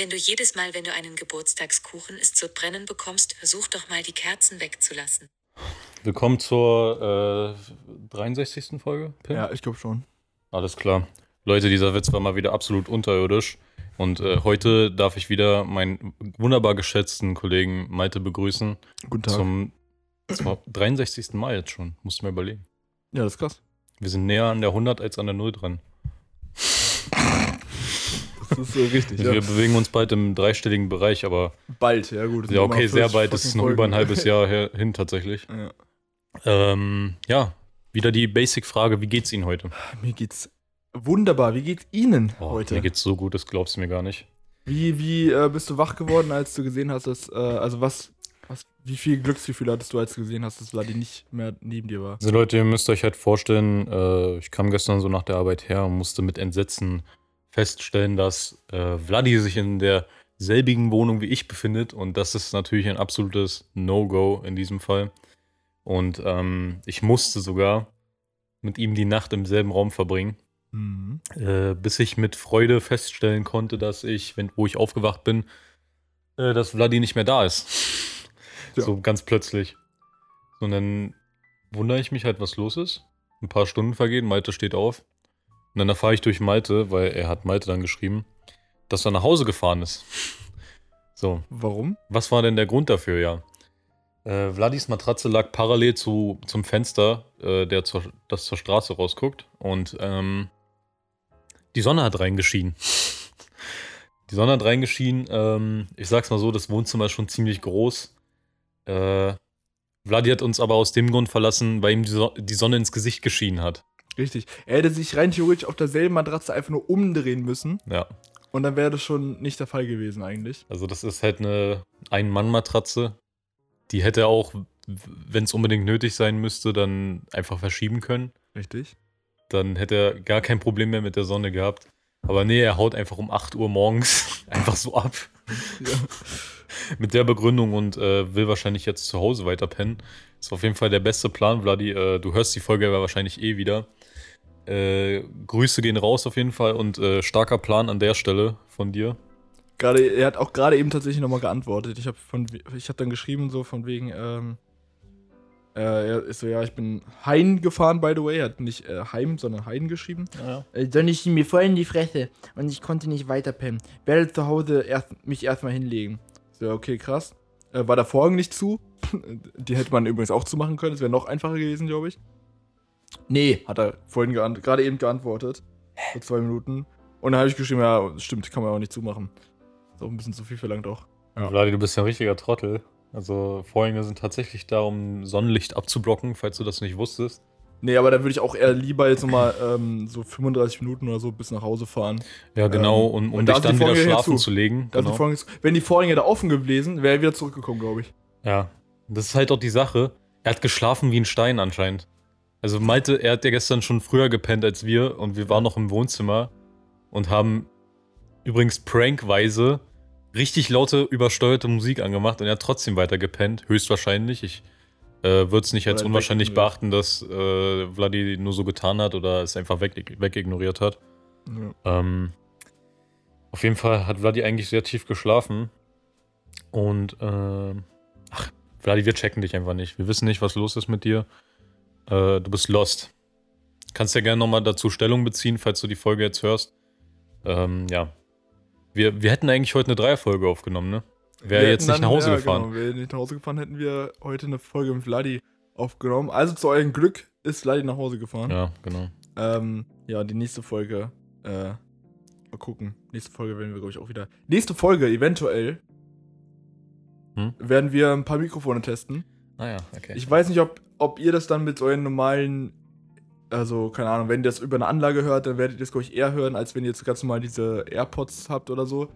Wenn du jedes Mal, wenn du einen Geburtstagskuchen isst, so brennen bekommst, versuch doch mal die Kerzen wegzulassen. Willkommen zur äh, 63. Folge, Pim? Ja, ich glaube schon. Alles klar. Leute, dieser Witz war mal wieder absolut unterirdisch. Und äh, heute darf ich wieder meinen wunderbar geschätzten Kollegen Malte begrüßen. Guten Tag. Zum, zum 63. Mal jetzt schon. Musst du mir überlegen. ja, das ist krass. Wir sind näher an der 100 als an der 0 dran. Das ist äh, richtig. Wir ja. bewegen uns bald im dreistelligen Bereich, aber Bald, ja gut. ja, okay, sehr 40 bald. Das ist noch über ein halbes Jahr her, hin tatsächlich. Ja. Ähm, ja, wieder die Basic-Frage: Wie geht's Ihnen heute? Mir geht's wunderbar. Wie geht's Ihnen Oh, heute? Mir geht's so gut, das glaubst du mir gar nicht. Wie, wie äh, bist du wach geworden, als du gesehen hast, dass, äh, also was, was, wie viel Glücksgefühl hattest du, als du gesehen hast, dass Vladi nicht mehr neben dir war? Also Leute, ihr müsst euch halt vorstellen, äh, ich kam gestern so nach der Arbeit her und musste mit Entsetzen feststellen, dass äh, Vladi sich in derselbigen Wohnung wie ich befindet und das ist natürlich ein absolutes No-Go in diesem Fall. Und ähm, ich musste sogar mit ihm die Nacht im selben Raum verbringen, Mhm. äh, bis ich mit Freude feststellen konnte, dass ich, wenn, wo ich aufgewacht bin, äh, dass Vladi nicht mehr da ist. Ja. So ganz plötzlich. Und dann wundere ich mich halt, was los ist. Ein paar Stunden vergehen, Malte steht auf. Und dann erfahre ich durch Malte, weil er hat Malte dann geschrieben, dass er nach Hause gefahren ist. So, Warum? was war denn der Grund dafür, ja? Äh, Vladis Matratze lag parallel zu, zum Fenster, äh, der zur, das zur Straße rausguckt. Und ähm, die Sonne hat reingeschienen. Die Sonne hat reingeschienen. Ähm, ich sag's mal so, das Wohnzimmer ist schon ziemlich groß. Äh, Vladi hat uns aber aus dem Grund verlassen, weil ihm die, so die Sonne ins Gesicht geschienen hat. Richtig. Er hätte sich rein theoretisch auf derselben Matratze einfach nur umdrehen müssen Ja, und dann wäre das schon nicht der Fall gewesen eigentlich. also das ist halt eine Ein-Mann-Matratze. Die hätte er auch, wenn es unbedingt nötig sein müsste, dann einfach verschieben können. Richtig. dann hätte er gar kein Problem mehr mit der Sonne gehabt. Aber nee, er haut einfach um 8 Uhr morgens einfach so ab. Ja. Mit der Begründung und äh, will wahrscheinlich jetzt zu Hause weiter pennen. Ist auf jeden Fall der beste Plan, Vladi. Äh, du hörst die Folge ja wahrscheinlich eh wieder. Äh, Grüße gehen raus auf jeden Fall und äh, starker Plan an der Stelle von dir. Gerade, er hat auch gerade eben tatsächlich nochmal geantwortet. Ich habe ich hab dann geschrieben, so von wegen, ähm, äh, er ist so, ja, ich bin Hein gefahren, by the way. Er hat nicht äh, Heim, sondern Hein geschrieben. Ja. Äh, Dann ich mir voll in die Fresse und ich konnte nicht weiter pennen. Werde zu Hause erst, mich erstmal hinlegen. So, okay, krass. Äh, war der Vorhang nicht zu? Die hätte man übrigens auch zumachen können. Das wäre noch einfacher gewesen, glaube ich. Nee, hat er vorhin gerade eben geantwortet. Vor zwei Minuten. Und dann habe ich geschrieben, ja, stimmt, kann man auch nicht zumachen. Ist auch ein bisschen zu viel verlangt auch. Ja. Vladi, du bist ja ein richtiger Trottel. Also Vorhänge sind tatsächlich da, um Sonnenlicht abzublocken, falls du das nicht wusstest. Nee, aber da würde ich auch eher lieber jetzt nochmal ähm, so 35 Minuten oder so bis nach Hause fahren. Ja, genau, Ähm, um, um und da dich dann wieder schlafen zu. zu legen. Da Genau. die Vorhänge, wenn die Vorhänge da offen gewesen, wäre er wieder zurückgekommen, glaube ich. Ja, das ist halt auch die Sache. Er hat geschlafen wie ein Stein anscheinend. Also Malte, er hat ja gestern schon früher gepennt als wir und wir waren noch im Wohnzimmer und haben übrigens prankweise richtig laute, übersteuerte Musik angemacht und er hat trotzdem weiter gepennt, höchstwahrscheinlich. Ich äh, würde es nicht als unwahrscheinlich beachten, dass äh, Vladi nur so getan hat oder es einfach weg, wegignoriert hat. Ja. Ähm, auf jeden Fall hat Vladi eigentlich sehr tief geschlafen. Und, ähm, ach, Vladi, wir checken dich einfach nicht. Wir wissen nicht, was los ist mit dir. Äh, du bist lost. Kannst ja gerne nochmal dazu Stellung beziehen, falls du die Folge jetzt hörst. Ähm, ja. Wir, wir hätten eigentlich heute eine Dreierfolge aufgenommen, ne? Wäre jetzt nicht nach Hause ja, gefahren. Genau, wäre nicht nach Hause gefahren, hätten wir heute eine Folge mit Vladi aufgenommen. Also zu eurem Glück ist Vladi nach Hause gefahren. Ja, genau. Ähm, ja, die nächste Folge, äh, mal gucken. Nächste Folge werden wir, glaube ich, auch wieder. Nächste Folge, eventuell, Hm? werden wir ein paar Mikrofone testen. Naja, okay. Ich weiß nicht, ob, ob ihr das dann mit euren normalen, also keine Ahnung, wenn ihr das über eine Anlage hört, dann werdet ihr das, glaube ich, eher hören, als wenn ihr jetzt ganz normal diese AirPods habt oder so.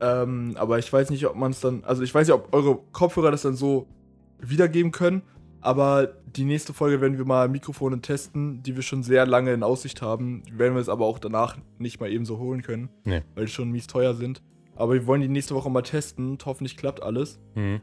Ähm, aber ich weiß nicht, ob man es dann, also ich weiß nicht, ob eure Kopfhörer das dann so wiedergeben können. Aber die nächste Folge werden wir mal Mikrofone testen, die wir schon sehr lange in Aussicht haben. Die werden wir es aber auch danach nicht mal eben so holen können, Nee. weil die schon mies teuer sind. Aber wir wollen die nächste Woche mal testen. Hoffentlich klappt alles. Mhm.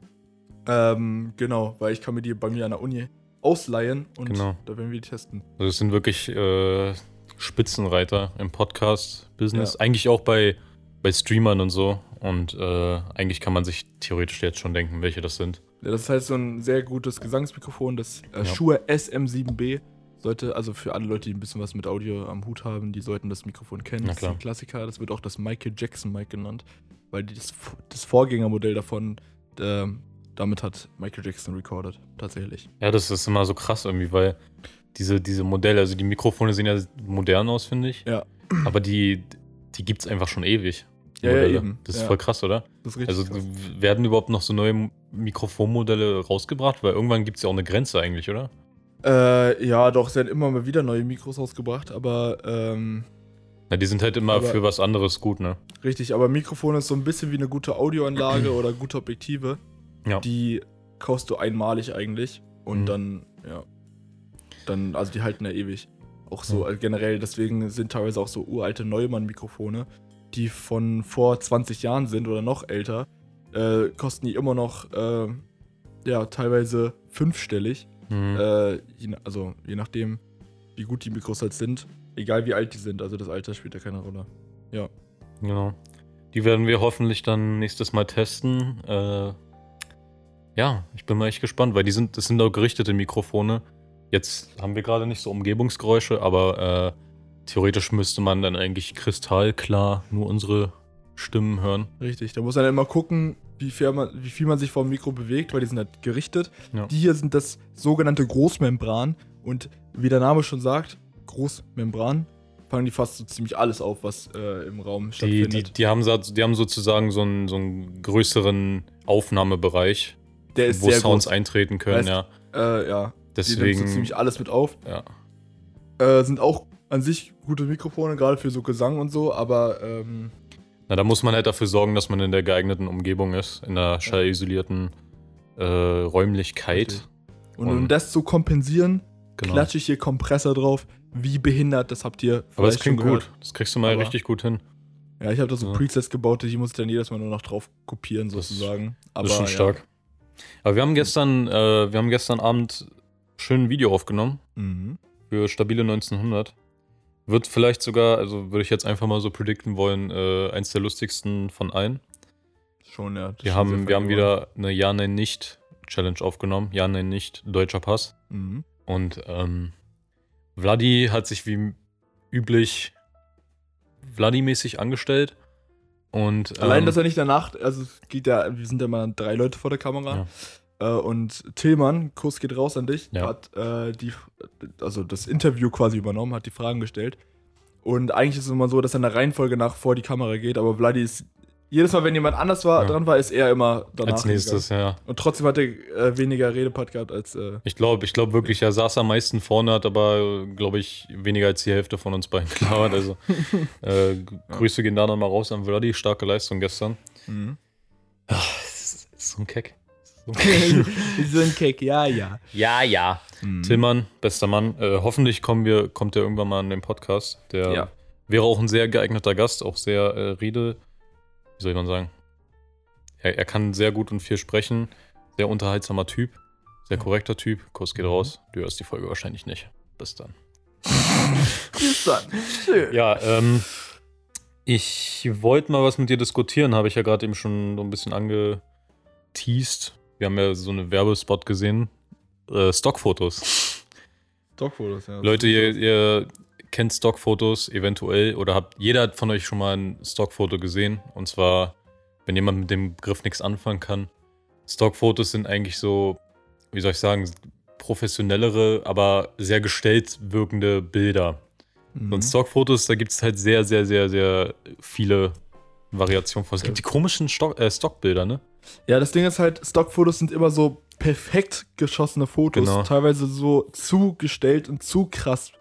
Ähm, genau, weil ich kann mir die bei mir an der Uni ausleihen und Genau. da werden wir die testen. Also es sind wirklich äh, Spitzenreiter im Podcast-Business. Ja. Eigentlich auch bei, bei Streamern und so. Und äh, eigentlich kann man sich theoretisch jetzt schon denken, welche das sind. Ja, das ist halt so ein sehr gutes Gesangsmikrofon, das äh, Ja. Shure SM7B. Sollte, also für alle Leute, die ein bisschen was mit Audio am Hut haben, die sollten das Mikrofon kennen. Das ist ein Klassiker, das wird auch das Michael Jackson Mic genannt, weil die das, das Vorgängermodell davon, äh, damit hat Michael Jackson recorded, tatsächlich. Ja, das ist immer so krass irgendwie, weil diese, diese Modelle, also die Mikrofone sehen ja modern aus, finde ich. Ja. Aber die, die gibt es einfach schon ewig. Ja, ja, eben. Das ist Ja. voll krass, oder? Das ist richtig Also krass. werden überhaupt noch so neue Mikrofonmodelle rausgebracht? Weil irgendwann gibt es ja auch eine Grenze eigentlich, oder? Äh, ja, doch, es werden immer mal wieder neue Mikros rausgebracht, aber ähm, Na, die sind halt immer Aber- für was anderes gut, ne? richtig, aber Mikrofon ist so ein bisschen wie eine gute Audioanlage oder gute Objektive. Ja. Die kaufst du einmalig eigentlich und Mhm. dann, ja. Dann, also die halten ja ewig. Auch so Ja. äh, generell, deswegen sind teilweise auch so uralte Neumann-Mikrofone, die von vor 20 Jahren sind oder noch älter, äh, kosten die immer noch, äh, ja, teilweise fünfstellig. Mhm. Äh, je, also je nachdem, wie gut die Mikros halt sind. Egal wie alt die sind, also das Alter spielt ja keine Rolle. Genau. Die werden wir hoffentlich dann nächstes Mal testen. Äh, ja, ich bin mal echt gespannt, weil die sind, das sind auch gerichtete Mikrofone. Jetzt haben wir gerade nicht so Umgebungsgeräusche, aber äh, theoretisch müsste man dann eigentlich kristallklar nur unsere Stimmen hören. Richtig, da muss man dann immer gucken, wie viel man, wie viel man sich vom Mikro bewegt, weil die sind halt gerichtet. Ja. Die hier sind das sogenannte Großmembran und wie der Name schon sagt, Großmembran, fangen die fast so ziemlich alles auf, was äh, im Raum Die, stattfindet. die, die, haben, so- die haben sozusagen so einen, so einen größeren Aufnahmebereich, der ist wo sehr Sounds groß. eintreten können, Heißt, ja. Äh, ja, die nimmt Deswegen, so ziemlich alles mit auf. ja. Äh, sind auch an sich gute Mikrofone, gerade für so Gesang und so, aber ähm, Na, da muss man halt dafür sorgen, dass man in der geeigneten Umgebung ist, in einer schallisolierten äh, Räumlichkeit. Richtig. und um Und- das zu kompensieren, Genau. klatsche ich hier Kompressor drauf. Wie behindert, das habt ihr Aber das vielleicht klingt gut. Das kriegst du mal Aber- richtig gut hin. Ja, ich habe da so Ja. Presets gebaut, die muss ich dann jedes Mal nur noch drauf kopieren, Das sozusagen. Aber das ist schon ja. Aber wir haben gestern, äh, wir haben gestern Abend schön ein Video aufgenommen Mhm. für stabile 1900. Wird vielleicht sogar, also würde ich jetzt einfach mal so predikten wollen, äh, eins der lustigsten von allen. Schon, ja. Wir schon haben, wir haben wieder eine Ja, Nein, Nicht Challenge aufgenommen. Ja, Nein, Nicht deutscher Pass. Mhm. Und ähm, Vladi hat sich wie üblich Vladi-mäßig angestellt. Und, Allein, ähm, dass er nicht danach, also es geht ja, wir sind ja mal drei Leute vor der Kamera. Äh, und Tillmann, Kuss geht raus an dich, Ja. hat äh, die, also das Interview quasi übernommen, hat die Fragen gestellt. Und eigentlich ist es immer so, dass er in der Reihenfolge nach vor die Kamera geht, aber Vladi ist. Jedes Mal, wenn jemand anders war, Ja. dran war, ist er immer danach. als nächstes, ja. Gegangen. Und trotzdem hat er äh, weniger Redepart gehabt als. Äh, Ich glaube, ich glaube wirklich, er saß am meisten vorne, hat aber, glaube ich, weniger als die Hälfte von uns beiden gelabert. Also äh, g- Grüße gehen da nochmal raus an Vladi, starke Leistung gestern. mhm. Das ist so ein Keck. So ein Keck. so ein Cake, ja, ja. ja, ja. Mhm. Tillmann, bester Mann. Äh, hoffentlich kommen wir, kommt er irgendwann mal in den Podcast. Der Ja. wäre auch ein sehr geeigneter Gast, auch sehr äh, Rede. Wie soll man sagen? Er, er kann sehr gut und viel sprechen. Sehr unterhaltsamer Typ. Sehr korrekter Typ. Kurs geht Mhm. raus. Du hörst die Folge wahrscheinlich nicht. Bis dann. Bis dann. Schön. Ja, ähm, ich wollte mal was mit dir diskutieren, habe ich ja gerade eben schon so ein bisschen angeteased. Wir haben ja so eine Werbespot gesehen. Äh, Stockfotos. Stockfotos, ja. Leute, ihr, ihr kennt Stockfotos eventuell oder habt, jeder von euch schon mal ein Stockfoto gesehen. Und zwar, wenn jemand mit dem Begriff nichts anfangen kann. Stockfotos sind eigentlich so, wie soll ich sagen, professionellere, aber sehr gestellt wirkende Bilder. Mhm. Und Stockfotos, da gibt es halt sehr, sehr, sehr, sehr viele Variationen von. Es gibt die komischen Stock, äh, Stockbilder, ne? Ja, das Ding ist halt, Stockfotos sind immer so perfekt geschossene Fotos. Genau. Teilweise so zugestellt und zu krass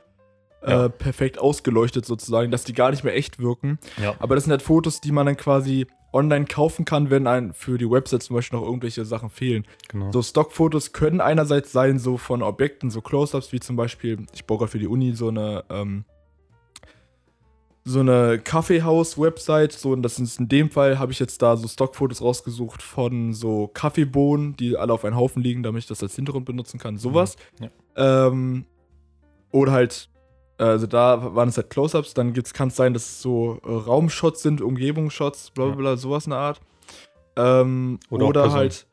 Ja. äh, perfekt ausgeleuchtet sozusagen, dass die gar nicht mehr echt wirken. Ja. Aber das sind halt Fotos, die man dann quasi online kaufen kann, wenn einem für die Website zum Beispiel noch irgendwelche Sachen fehlen. Genau. So Stockfotos können einerseits sein, so von Objekten, so Close-Ups, wie zum Beispiel, ich baue gerade für die Uni so eine, ähm, so eine Kaffeehaus-Website. So, und das ist in dem Fall, habe ich jetzt da so Stockfotos rausgesucht von so Kaffeebohnen, die alle auf einen Haufen liegen, damit ich das als Hintergrund benutzen kann. Sowas. Ja. Ähm, oder halt Also da waren es halt Close-Ups, dann kann es sein, dass es so äh, Raumshots sind, Umgebungsshots, bla bla bla, sowas in der Art. Ähm, Oder oder halt,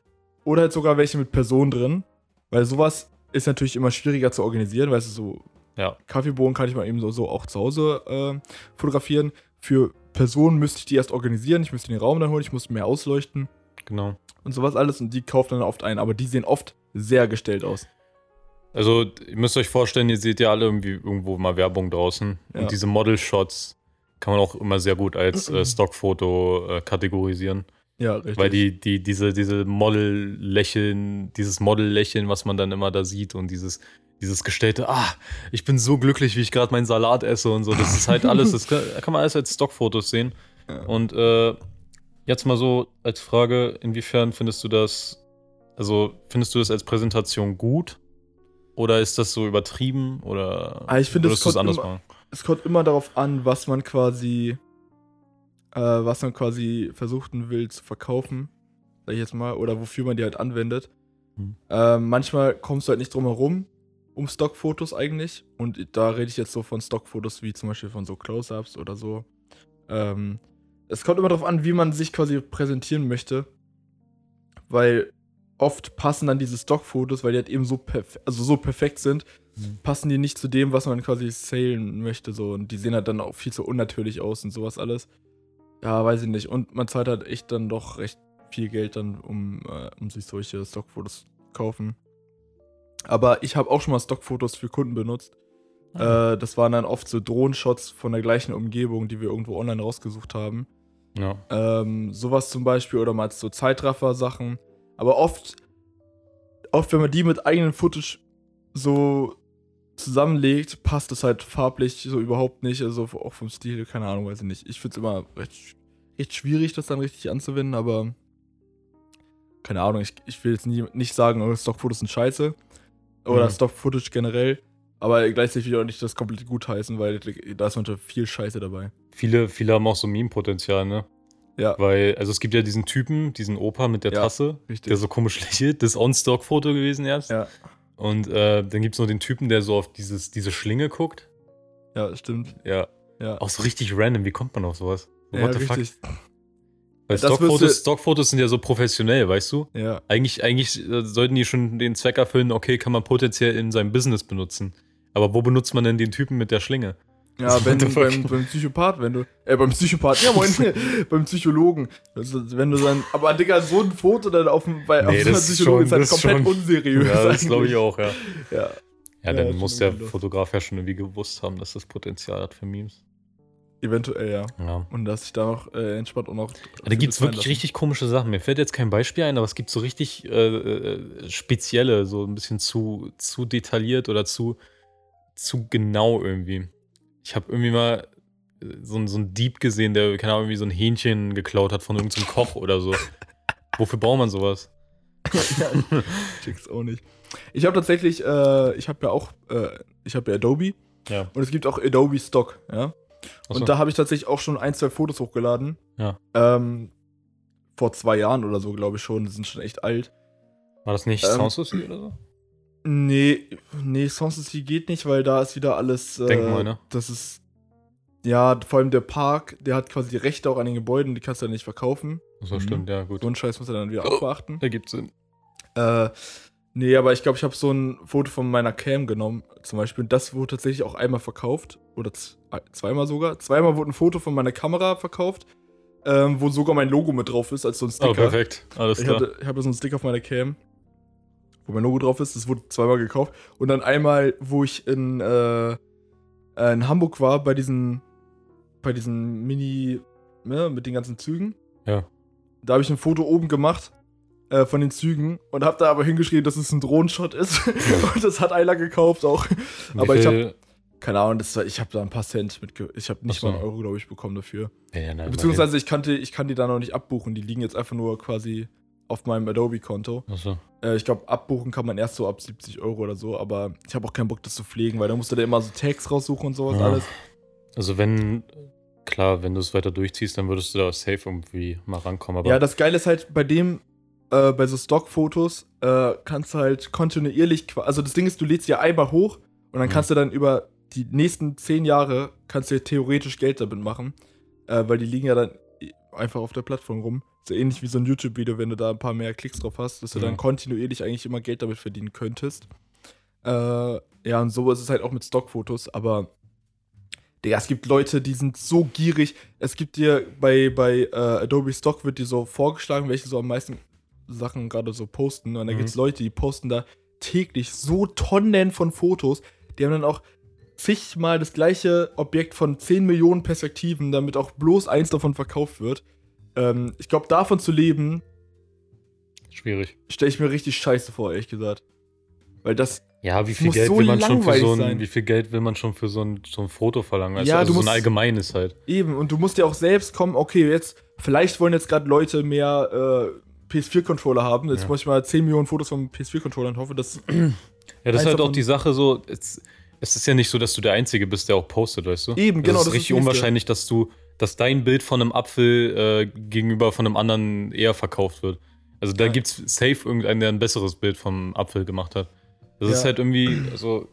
oder halt sogar welche mit Personen drin. Weil sowas ist natürlich immer schwieriger zu organisieren, weißt du, so Ja. Kaffeebohnen kann ich mal eben so, so auch zu Hause äh, fotografieren. Für Personen müsste ich die erst organisieren, ich müsste den Raum dann holen, ich musste mehr ausleuchten Genau. und sowas alles und die kauft dann oft ein, aber die sehen oft sehr gestellt aus. Also, ihr müsst euch vorstellen, ihr seht ja alle irgendwie irgendwo mal Werbung draußen. Ja. Und diese Model-Shots kann man auch immer sehr gut als äh, Stockfoto äh, kategorisieren. Ja, richtig. Weil die, die, diese, diese Model-Lächeln, dieses Model-Lächeln, was man dann immer da sieht und dieses, dieses gestellte, ah, ich bin so glücklich, wie ich gerade meinen Salat esse und so. Das ist halt alles, das kann, kann man alles als Stockfotos sehen. Ja. Und äh, jetzt mal so als Frage, inwiefern findest du das, also findest du das als Präsentation gut? Oder ist das so übertrieben? Oder Ah, ich finde, es kommt anders immer- machen? es kommt immer darauf an, was man quasi, äh, was man quasi versuchen will zu verkaufen, sag ich jetzt mal, oder wofür man die halt anwendet. Hm. Ähm, manchmal kommst du halt nicht drum herum, um Stockfotos eigentlich. Und da rede ich jetzt so von Stockfotos wie zum Beispiel von so Close-Ups oder so. Ähm, es kommt immer darauf an, wie man sich quasi präsentieren möchte. Weil oft passen dann diese Stockfotos, weil die halt eben so, perf also so perfekt sind, Mhm. passen die nicht zu dem, was man quasi salen möchte. So. Und die sehen halt dann auch viel zu unnatürlich aus und sowas alles. Ja, weiß ich nicht. Und man zahlt halt echt dann doch recht viel Geld dann, um, äh, um sich solche Stockfotos zu kaufen. Aber ich habe auch schon mal Stockfotos für Kunden benutzt. Ah. Äh, das waren dann oft so Drohenshots von der gleichen Umgebung, die wir irgendwo online rausgesucht haben. Ja. Ähm, sowas zum Beispiel oder mal so Zeitraffer-Sachen. Aber oft, oft, wenn man die mit eigenen Footage so zusammenlegt, passt es halt farblich so überhaupt nicht. Also auch vom Stil, keine Ahnung, weiß ich nicht. Ich finde es immer recht, recht schwierig, das dann richtig anzuwenden, aber keine Ahnung, ich, ich will jetzt nie, nicht sagen, oh, Stockfotos sind scheiße. Oder Mhm. Stock-Footage generell. Aber gleichzeitig will ich auch nicht das komplett gut heißen, weil da ist manchmal viel Scheiße dabei. Viele, viele haben auch so Meme-Potenzial, ne? Ja, Weil, also es gibt ja diesen Typen, diesen Opa mit der Ja, Tasse, richtig. der so komisch lächelt. Das ist On-Stock-Foto gewesen erst. Ja. Und äh, dann gibt es noch den Typen, der so auf dieses, diese Schlinge guckt. ja, stimmt. Ja. Ja. Auch so richtig random. Wie kommt man auf sowas? So, ja, what the fuck? richtig. Weil Das wirst Stockfotos, Stockfotos sind ja so professionell, weißt du? Ja. Eigentlich, eigentlich äh, sollten die schon den Zweck erfüllen, okay, kann man potenziell in seinem Business benutzen. Aber wo benutzt man denn den Typen mit der Schlinge? Ja, wenn beim, beim Psychopath, wenn du. Äh, beim Psychopath, ja moin, beim Psychologen. Also, wenn du dann. Aber Digga, so ein Foto dann auf dem. Bei, Nee, auf das ist Psychologen ist halt komplett schon- unseriös. Ja, das glaube ich auch, ja. Ja. Ja, Ja, dann schon muss der. Fotograf ja schon irgendwie gewusst haben, dass das Potenzial hat für Memes. Eventuell, ja. Ja. Und dass ich da noch äh, entspannt und auch. Da gibt es wirklich richtig komische Sachen. Mir fällt jetzt kein Beispiel ein, aber es gibt so richtig äh, äh, spezielle, so ein bisschen zu, zu detailliert oder zu, zu genau irgendwie. Ich habe irgendwie mal äh, so, ein- so einen Dieb gesehen, der, keine Ahnung, irgendwie so ein Hähnchen geklaut hat von irgendeinem Koch oder so. Wofür braucht man sowas? ja, ich check's auch nicht. Ich habe tatsächlich, äh, ich habe ja auch, äh, ich habe ja Adobe Ja. und es gibt auch Adobe Stock, ja. Achso. Und da habe ich tatsächlich auch schon ein, zwei Fotos hochgeladen. Ja. Ähm, vor zwei Jahren oder so, glaube ich schon. Die sind schon echt alt. War das nicht ähm, Soundsauce oder so? Nee, nee, Sanssouci geht nicht, weil da ist wieder alles. Äh, Denkmal, ne? Das ist. Ja, vor allem der Park, der hat quasi die Rechte auch an den Gebäuden, die kannst du dann nicht verkaufen. So Mhm. stimmt, ja, gut. So einen Scheiß muss er dann wieder Oh. abbeachten. Ergibt Sinn. Äh, nee, aber ich glaube, ich habe so ein Foto von meiner Cam genommen, zum Beispiel. Und das wurde tatsächlich auch einmal verkauft. Oder zweimal sogar. Zweimal wurde ein Foto von meiner Kamera verkauft, ähm, wo sogar mein Logo mit drauf ist, als so ein Sticker. Oh, perfekt. Alles klar. ich habe so einen Sticker auf meiner Cam, wo mein Logo drauf ist. Das wurde zweimal gekauft. Und dann einmal, wo ich in, äh, äh, in Hamburg war, bei diesen, bei diesen Mini, ne, mit den ganzen Zügen. Ja. Da habe ich ein Foto oben gemacht äh, von den Zügen und habe da aber hingeschrieben, dass es ein Drohnenshot ist. und das hat einer gekauft auch. Wie aber ich habe, keine Ahnung, das war, ich habe da ein paar Cent mit, ich habe nicht so. mal einen Euro, glaube ich, bekommen dafür. Ja, ja, nein, Beziehungsweise ich, kannte, ich kann die da noch nicht abbuchen. Die liegen jetzt einfach nur quasi auf meinem Adobe-Konto. Achso. Äh, ich glaube, abbuchen kann man erst so ab 70 Euro oder so, aber ich habe auch keinen Bock, das zu pflegen, weil da musst du da immer so Tags raussuchen und sowas Ja. alles. Also wenn, klar, wenn du es weiter durchziehst, dann würdest du da safe irgendwie mal rankommen. Aber Ja, das Geile ist halt bei dem, äh, bei so Stockfotos, äh, kannst du halt kontinuierlich, also das Ding ist, du lädst ja einmal hoch und dann Mhm. kannst du dann über die nächsten zehn Jahre kannst du theoretisch Geld damit machen, äh, weil die liegen ja dann einfach auf der Plattform rum. So ähnlich wie so ein YouTube-Video, wenn du da ein paar mehr Klicks drauf hast, dass du Ja. dann kontinuierlich eigentlich immer Geld damit verdienen könntest. Äh, ja, und so ist es halt auch mit Stockfotos, aber Digga, es gibt Leute, die sind so gierig. Es gibt dir bei, bei äh, Adobe Stock wird dir so vorgeschlagen, welche so am meisten Sachen gerade so posten. Und da Mhm. gibt es Leute, die posten da täglich so Tonnen von Fotos. Die haben dann auch zigmal das gleiche Objekt von 10 Millionen Perspektiven, damit auch bloß eins davon verkauft wird. Ähm, ich glaube, davon zu leben, Schwierig. stelle ich mir richtig scheiße vor, ehrlich gesagt. Weil das, Ja, wie viel Geld so will man schon für so ein, wie viel Geld will man schon für so ein, so ein Foto verlangen? Also, Ja, also du so ein musst- allgemeines halt. Eben, und du musst ja auch selbst kommen, okay, jetzt, vielleicht wollen jetzt gerade Leute mehr äh, PS4-Controller haben. Jetzt Ja. muss ich mal 10 Millionen Fotos vom PS4-Controller und hoffe, dass. Ja, das ist halt auch die Sache so, es, es ist ja nicht so, dass du der Einzige bist, der auch postet, weißt du? Eben, genau, Es das ist ist richtig das Nächste. unwahrscheinlich, dass du, dass dein Bild von einem Apfel äh, gegenüber von einem anderen eher verkauft wird. Also da Ja. gibt's safe irgendeinen, der ein besseres Bild vom Apfel gemacht hat. Das Ja. ist halt irgendwie, also,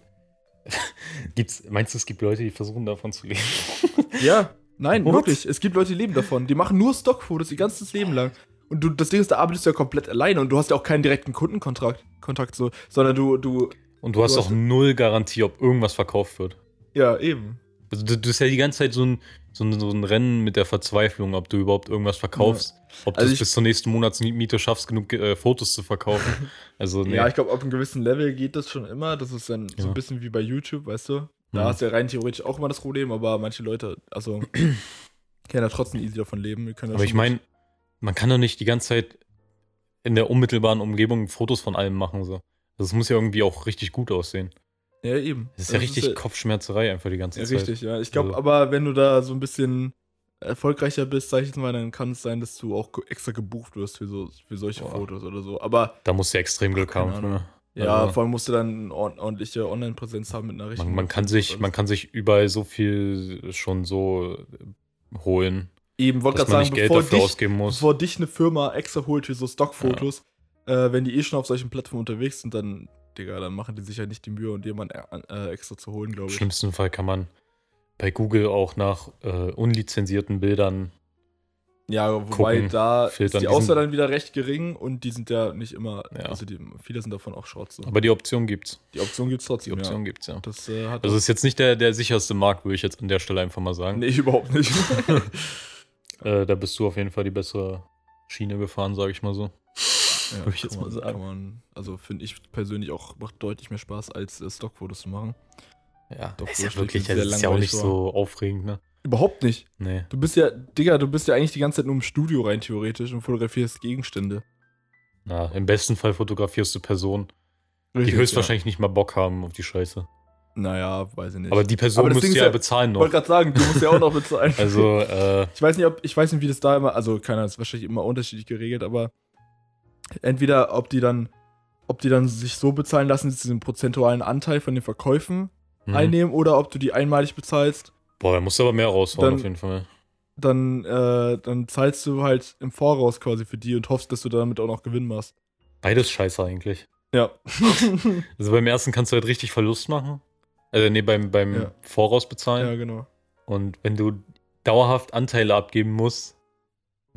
gibt's, meinst du, es gibt Leute, die versuchen davon zu leben? Ja, nein, What? wirklich. Es gibt Leute, die leben davon. Die machen nur Stockfotos ihr ganzes Leben lang. Und du, das Ding ist, da arbeitest du ja komplett alleine und du hast ja auch keinen direkten Kundenkontakt, Kontakt so, sondern du, du, Und du hast Du auch hast- null Garantie, ob irgendwas verkauft wird. ja, eben. Also du, du ist ja die ganze Zeit so ein, so, ein, so ein Rennen mit der Verzweiflung, ob du überhaupt irgendwas verkaufst. Ob du Also es ich- bis zur nächsten Monatsmiete schaffst, genug äh, Fotos zu verkaufen. Also, nee. Ja, ich glaube, auf einem gewissen Level geht das schon immer. Das ist dann so Ja. ein bisschen wie bei YouTube, weißt du? Da Mhm. hast du ja rein theoretisch auch immer das Problem, aber manche Leute, also, können ja trotzdem easy davon leben. Ja Aber ich meine, man kann doch nicht die ganze Zeit in der unmittelbaren Umgebung Fotos von allem machen. So. Das muss ja irgendwie auch richtig gut aussehen. Ja, eben. Das ist ja richtig ja- Kopfschmerzerei einfach die ganze Ja, Zeit. richtig, ja. Ich glaube Also- aber, wenn du da so ein bisschen erfolgreicher bist, sag ich jetzt mal, dann kann es sein, dass du auch extra gebucht wirst für, so, für solche Boah. Fotos oder so. Aber Da musst du extrem Glück haben. Ahnung. Für. ja, Also- vor allem musst du dann ord ordentliche Online-Präsenz haben mit einer richtigen. Man, man, kann sich, man kann sich überall so viel schon so äh, holen, Eben, wollte dass gerade man sagen, nicht Geld bevor dafür dich, ausgeben muss. bevor dich eine Firma extra holt für so Stockfotos, äh, wenn die eh schon auf solchen Plattformen unterwegs sind, dann, Digga, dann machen die sich ja nicht die Mühe, um jemanden äh, extra zu holen, glaube Im ich. schlimmsten Fall kann man bei Google auch nach äh, unlizenzierten Bildern. Ja, wobei gucken, da filtern. ist die Auswahl dann wieder recht gering und die sind ja nicht immer, Ja. also die, viele sind davon auch Schrott. So. Aber die Option gibt's. Die Option gibt es Die trotzdem, Option ja. gibt's, ja. Das äh, Also ist jetzt nicht der, der sicherste Markt, würde ich jetzt an der Stelle einfach mal sagen. Nee, überhaupt nicht. Äh, da bist du auf jeden Fall die bessere Schiene gefahren, sage ich mal so. Ja, Würde ich jetzt mal sagen. Man, also finde ich persönlich auch, macht deutlich mehr Spaß, als äh, Stockfotos zu machen. Ja, Doch, ist ja das wirklich, das ist ja auch nicht langweilig so aufregend, ne? Überhaupt nicht. Nee. Du bist ja, Digga, du bist ja eigentlich die ganze Zeit nur im Studio rein, theoretisch, und fotografierst Gegenstände. Na, im besten Fall fotografierst du Personen, die Richtig, höchstwahrscheinlich nicht mal Bock haben auf die Scheiße. Ja. Naja, weiß ich nicht. Aber die Person Aber das ist ja, ja- bezahlen ich noch. wollte gerade sagen, du musst ja auch noch bezahlen. Also, äh, Ich weiß nicht, ob, ich weiß nicht, wie das da immer, also keiner ist wahrscheinlich immer unterschiedlich geregelt, aber entweder ob die dann, ob die dann sich so bezahlen lassen, dass sie einen prozentualen Anteil von den Verkäufen mhm. einnehmen oder ob du die einmalig bezahlst, boah, da musst du aber mehr raushauen Dann- auf jeden Fall. dann, äh, dann zahlst du halt im Voraus quasi für die und hoffst, dass du damit auch noch Gewinn machst. Beides scheiße eigentlich. Ja. Also beim ersten kannst du halt richtig Verlust machen. Also nee, beim, beim Ja. Voraus bezahlen. ja, genau. Und wenn du dauerhaft Anteile abgeben musst,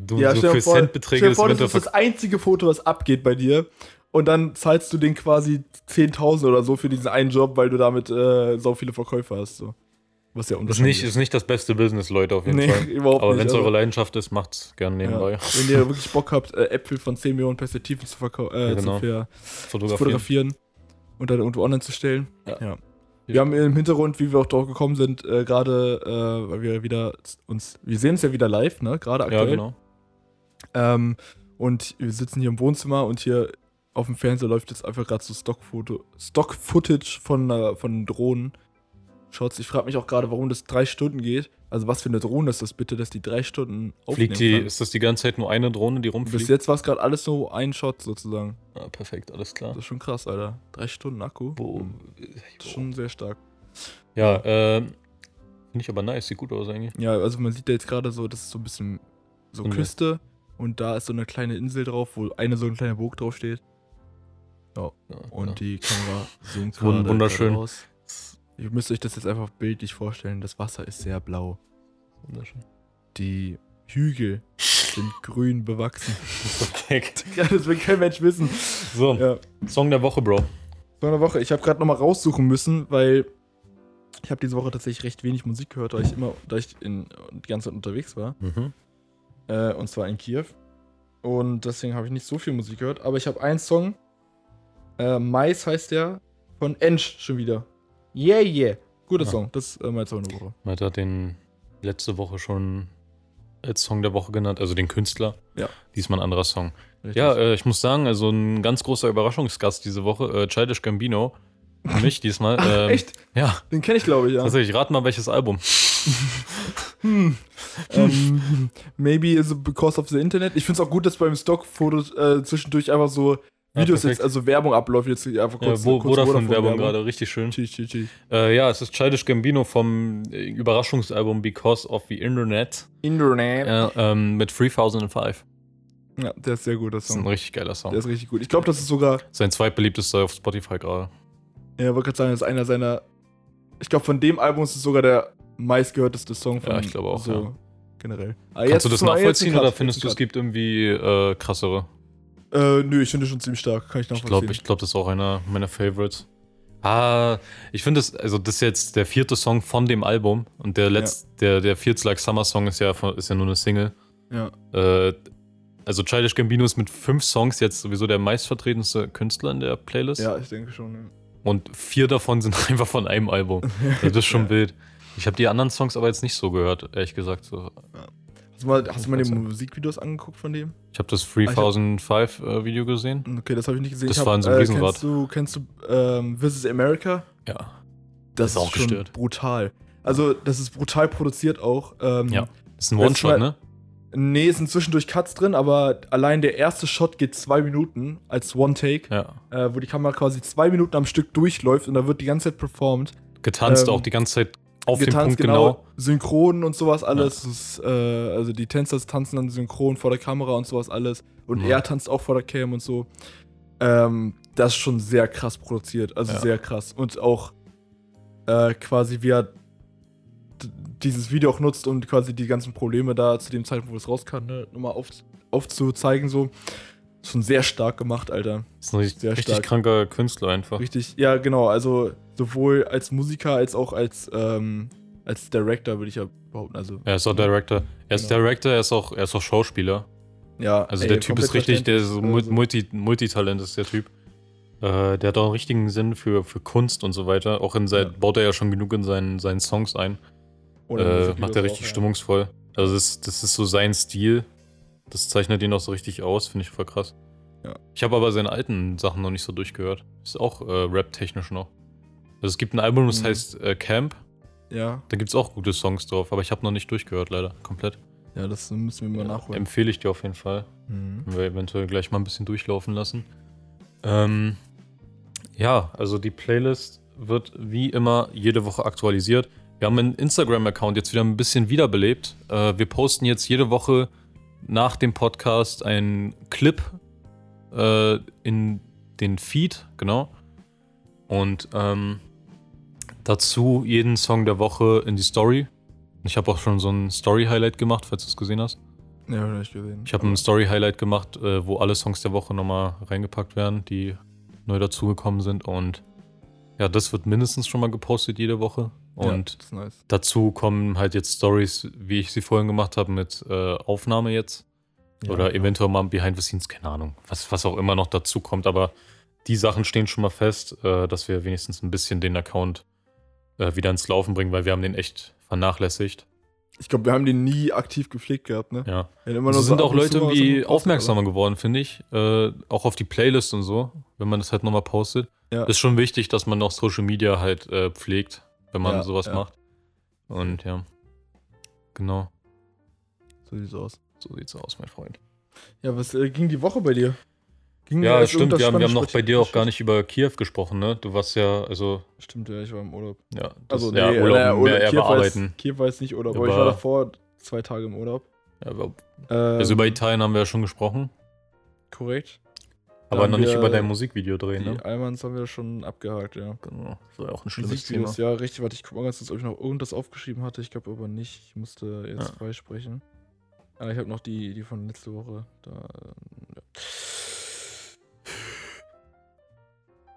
du Ja, so für vor, Centbeträge das vor das ist das einzige Foto, was abgeht bei dir. Und dann zahlst du den quasi 10.000 oder so für diesen einen Job, weil du damit äh, so viele Verkäufe hast. So. Was ja ist unwahrscheinlich nicht, ist nicht das beste Business, Leute, auf jeden Nee, Fall. überhaupt Aber wenn es aber- eure Leidenschaft ist, macht's gerne nebenbei. Ja. Wenn ihr wirklich Bock habt, äh, Äpfel von 10 Millionen Perspektiven zu, äh, Ja, genau. zu, ver- zu Fotografieren. fotografieren und dann irgendwo online zu stellen. Ja. Wir haben im Hintergrund, wie wir auch drauf gekommen sind, äh, gerade, äh, weil wir wieder uns, wir sehen uns ja wieder live, ne? Gerade Ja, aktuell. genau. Ähm, und wir sitzen hier im Wohnzimmer und hier auf dem Fernseher läuft jetzt einfach gerade so Stock-Foto, Stock-Footage von, äh, von Drohnen. Schaut's, ich frage mich auch gerade, warum das drei Stunden geht. Also was für eine Drohne ist das bitte, dass die drei Stunden aufnehmen Fliegt die, kann? ist das die ganze Zeit nur eine Drohne, die Bis rumfliegt? jetzt war es gerade alles so ein Shot sozusagen. Ah, perfekt, alles klar. Das ist schon krass, Alter. Drei Stunden Akku. Wo, Hm, Das ist schon sehr stark. ja, ähm, finde ich aber nice, sieht gut aus eigentlich. Ja, also man sieht da jetzt gerade so, das ist so ein bisschen so Insel. Küste und da ist so eine kleine Insel drauf, wo eine so ein kleiner Burg drauf steht. Ja, Und ja. die Kamera zoomt gerade wunderschön. raus. Ihr müsst euch das jetzt einfach bildlich vorstellen. Das Wasser ist sehr blau. Wunderschön. Die Hügel sind grün bewachsen. Perfekt. ja, das will kein Mensch wissen. So, Ja. Song der Woche, Bro. So eine Woche. Ich habe gerade nochmal raussuchen müssen, weil ich habe diese Woche tatsächlich recht wenig Musik gehört, da ich immer, da ich in, die ganze Zeit unterwegs war. Mhm. Äh, und zwar in Kiew. Und deswegen habe ich nicht so viel Musik gehört. Aber ich habe einen Song. Äh, Mais heißt der. Von Ensch schon wieder. Yeah, yeah. Guter Ja. Song. Das ist äh, mein Song der Woche. Man hat den letzte Woche schon als Song der Woche genannt, also den Künstler. Ja. Diesmal ein anderer Song. Richtig. Ja, äh, ich muss sagen, also ein ganz großer Überraschungsgast diese Woche, äh, Childish Gambino. Für mich diesmal. Ähm, echt? Ja, Den kenne ich, glaube ich, ja. tatsächlich. Rat mal, welches Album. Hm. ähm, maybe is it because of the Internet. Ich finde es auch gut, dass beim Stockfoto äh, zwischendurch einfach so Ja, Videos perfekt. jetzt, also Werbung abläuft. Jetzt einfach kurz. Ja, wo, kurz Vodafone-Werbung gerade, richtig schön. Chill, chill, chill. Äh, ja, es ist Childish Gambino vom äh, Überraschungsalbum Because of the Internet Internet. äh, ähm, mit 3005. Ja, der ist sehr gut, das Das ist ein richtig geiler Song. Der ist richtig gut. Ich glaube, das ist sogar, Sein zweitbeliebtester auf Spotify gerade. ja, wollte gerade sagen, das ist einer seiner. Ich glaube, von dem Album ist es sogar der meistgehörteste Song von Ja, ich glaube auch, so ja. generell. Aber Kannst du das nachvollziehen oder findest du, es gibt irgendwie äh, krassere? Äh, nö, ich finde schon ziemlich stark. Kann ich Ich nachvollziehen. glaube, ich glaub, das ist auch einer meiner Favorites. Ah, ich finde das, also das ist jetzt der vierte Song von dem Album und der letzte, der, der Feels Like Summer Song ist ja, ist ja nur eine Single. Ja. Äh, also Childish Gambino ist mit fünf Songs jetzt sowieso der meistvertretenste Künstler in der Playlist. ja, ich denke schon. Ja. Und vier davon sind einfach von einem Album. Also das ist schon Ja. wild. Ich habe die anderen Songs aber jetzt nicht so gehört, ehrlich gesagt. So. Hast du mal, hast du mal die Musikvideos angeguckt von dem? Ich habe das 3005 äh, Video gesehen. Okay, das habe ich nicht gesehen. Das ich hab, war in so einem Riesenrad. Kennst du, kennst du ähm, This is America? Ja. Das ist auch schon gestört. brutal. Also, das ist brutal produziert auch. Ähm, Ja. Das ist ein Das One-Shot, ne? Nee, es sind zwischendurch Cuts drin, aber allein der erste Shot geht zwei Minuten als One-Take, Ja. äh, wo die Kamera quasi zwei Minuten am Stück durchläuft und da wird die ganze Zeit performt. Getanzt Ähm, auch die ganze Zeit auf den Punkt genau. Synchron und sowas alles. Das Ist, äh, also die Tänzer tanzen dann synchron vor der Kamera und sowas alles. Und Mhm. er tanzt auch vor der Cam und so. Ähm, das ist schon sehr krass produziert. Also Ja. sehr krass. Und auch äh, quasi wie er dieses Video auch nutzt, um quasi die ganzen Probleme da zu dem Zeitpunkt, wo es rauskam, ne, nochmal auf, aufzuzeigen. So. Schon sehr stark gemacht, Alter. Ist ein richtig, Sehr richtig stark. kranker Künstler einfach. Richtig, ja, genau. Also sowohl als Musiker als auch als, ähm, als Director, würde ich ja behaupten. Also, Er ist auch Director. Er ist Genau. Director, er ist auch, er ist auch Schauspieler. ja, Also ey, der Typ ist richtig, der ist so. Also, Multi, Multitalent ist der Typ. Äh, der hat auch einen richtigen Sinn für, für Kunst und so weiter. Auch in sein, Ja. baut er ja schon genug in seinen, seinen Songs ein. Äh, macht er auch, richtig ja. stimmungsvoll. Also das, ist- das ist so sein Stil. Das zeichnet ihn auch so richtig aus, finde ich voll krass. Ja. Ich habe aber seine alten Sachen noch nicht so durchgehört. Ist auch äh, rap-technisch noch. Also es gibt ein Album, das Mhm. heißt äh, Camp. Ja, Da gibt es auch gute Songs drauf, aber ich habe noch nicht durchgehört, leider. Komplett. ja, das müssen wir mal nachholen. Empfehle ich dir auf jeden Fall. Mhm. Können wir eventuell gleich mal ein bisschen durchlaufen lassen. Ähm, ja, also die Playlist wird wie immer jede Woche aktualisiert. Wir haben einen Instagram-Account jetzt wieder ein bisschen wiederbelebt. Äh, wir posten jetzt jede Woche nach dem Podcast einen Clip äh, in den Feed, genau. Und ähm, dazu jeden Song der Woche in die Story. Ich habe auch schon so ein Story-Highlight gemacht, falls du es gesehen hast. Ja, hab ich gesehen. Ich habe ein Story-Highlight gemacht, äh, wo alle Songs der Woche nochmal reingepackt werden, die neu dazugekommen sind. Und ja, das wird mindestens schon mal gepostet jede Woche. Ja, Und ist nice. dazu kommen halt jetzt Stories, wie ich sie vorhin gemacht habe, mit äh, Aufnahme jetzt. Ja, Oder ja. eventuell mal Behind the Scenes, keine Ahnung, was, was auch immer noch dazu kommt. Aber die Sachen stehen schon mal fest, äh, dass wir wenigstens ein bisschen den Account äh, wieder ins Laufen bringen, weil wir haben den echt vernachlässigt. Ich glaube, wir haben den nie aktiv gepflegt gehabt, ne? Ja. Wir immer nur sind so auch Leute irgendwie aufmerksamer geworden, finde ich. Äh, auch auf die Playlist und so, wenn man das halt nochmal postet. Ja. Ist schon wichtig, dass man noch Social Media halt äh, pflegt, wenn man Ja, sowas ja. macht. Und ja. Genau. So sieht's aus. So sieht's aus, mein Freund. Ja, was äh, ging die Woche bei dir? Ging Ja, stimmt. Wir haben, wir haben noch bei dir auch gar nicht über Kiew gesprochen, ne? Du warst ja, also, Stimmt, ja, ich war im Urlaub. ja, das, Also, ja, nee, Urlaub, naja, mehr eher Kiew war bearbeiten. jetzt- Kiew war jetzt nicht Urlaub, aber ich war davor zwei Tage im Urlaub. Ja, aber, Ähm, also über Italien haben wir ja schon gesprochen. Korrekt. Aber noch nicht über dein Musikvideo drehen, Die ne? Almans haben wir schon abgehakt, ja. Genau. Das war ja auch ein schlimmes Thema. Musikvideos, ja, richtig. Warte, ich guck mal ganz kurz, ob ich noch irgendwas aufgeschrieben hatte. Ich glaube aber nicht. Ich musste jetzt Ja. freisprechen. Ah, ich habe noch die, die von letzte Woche. Da, ähm,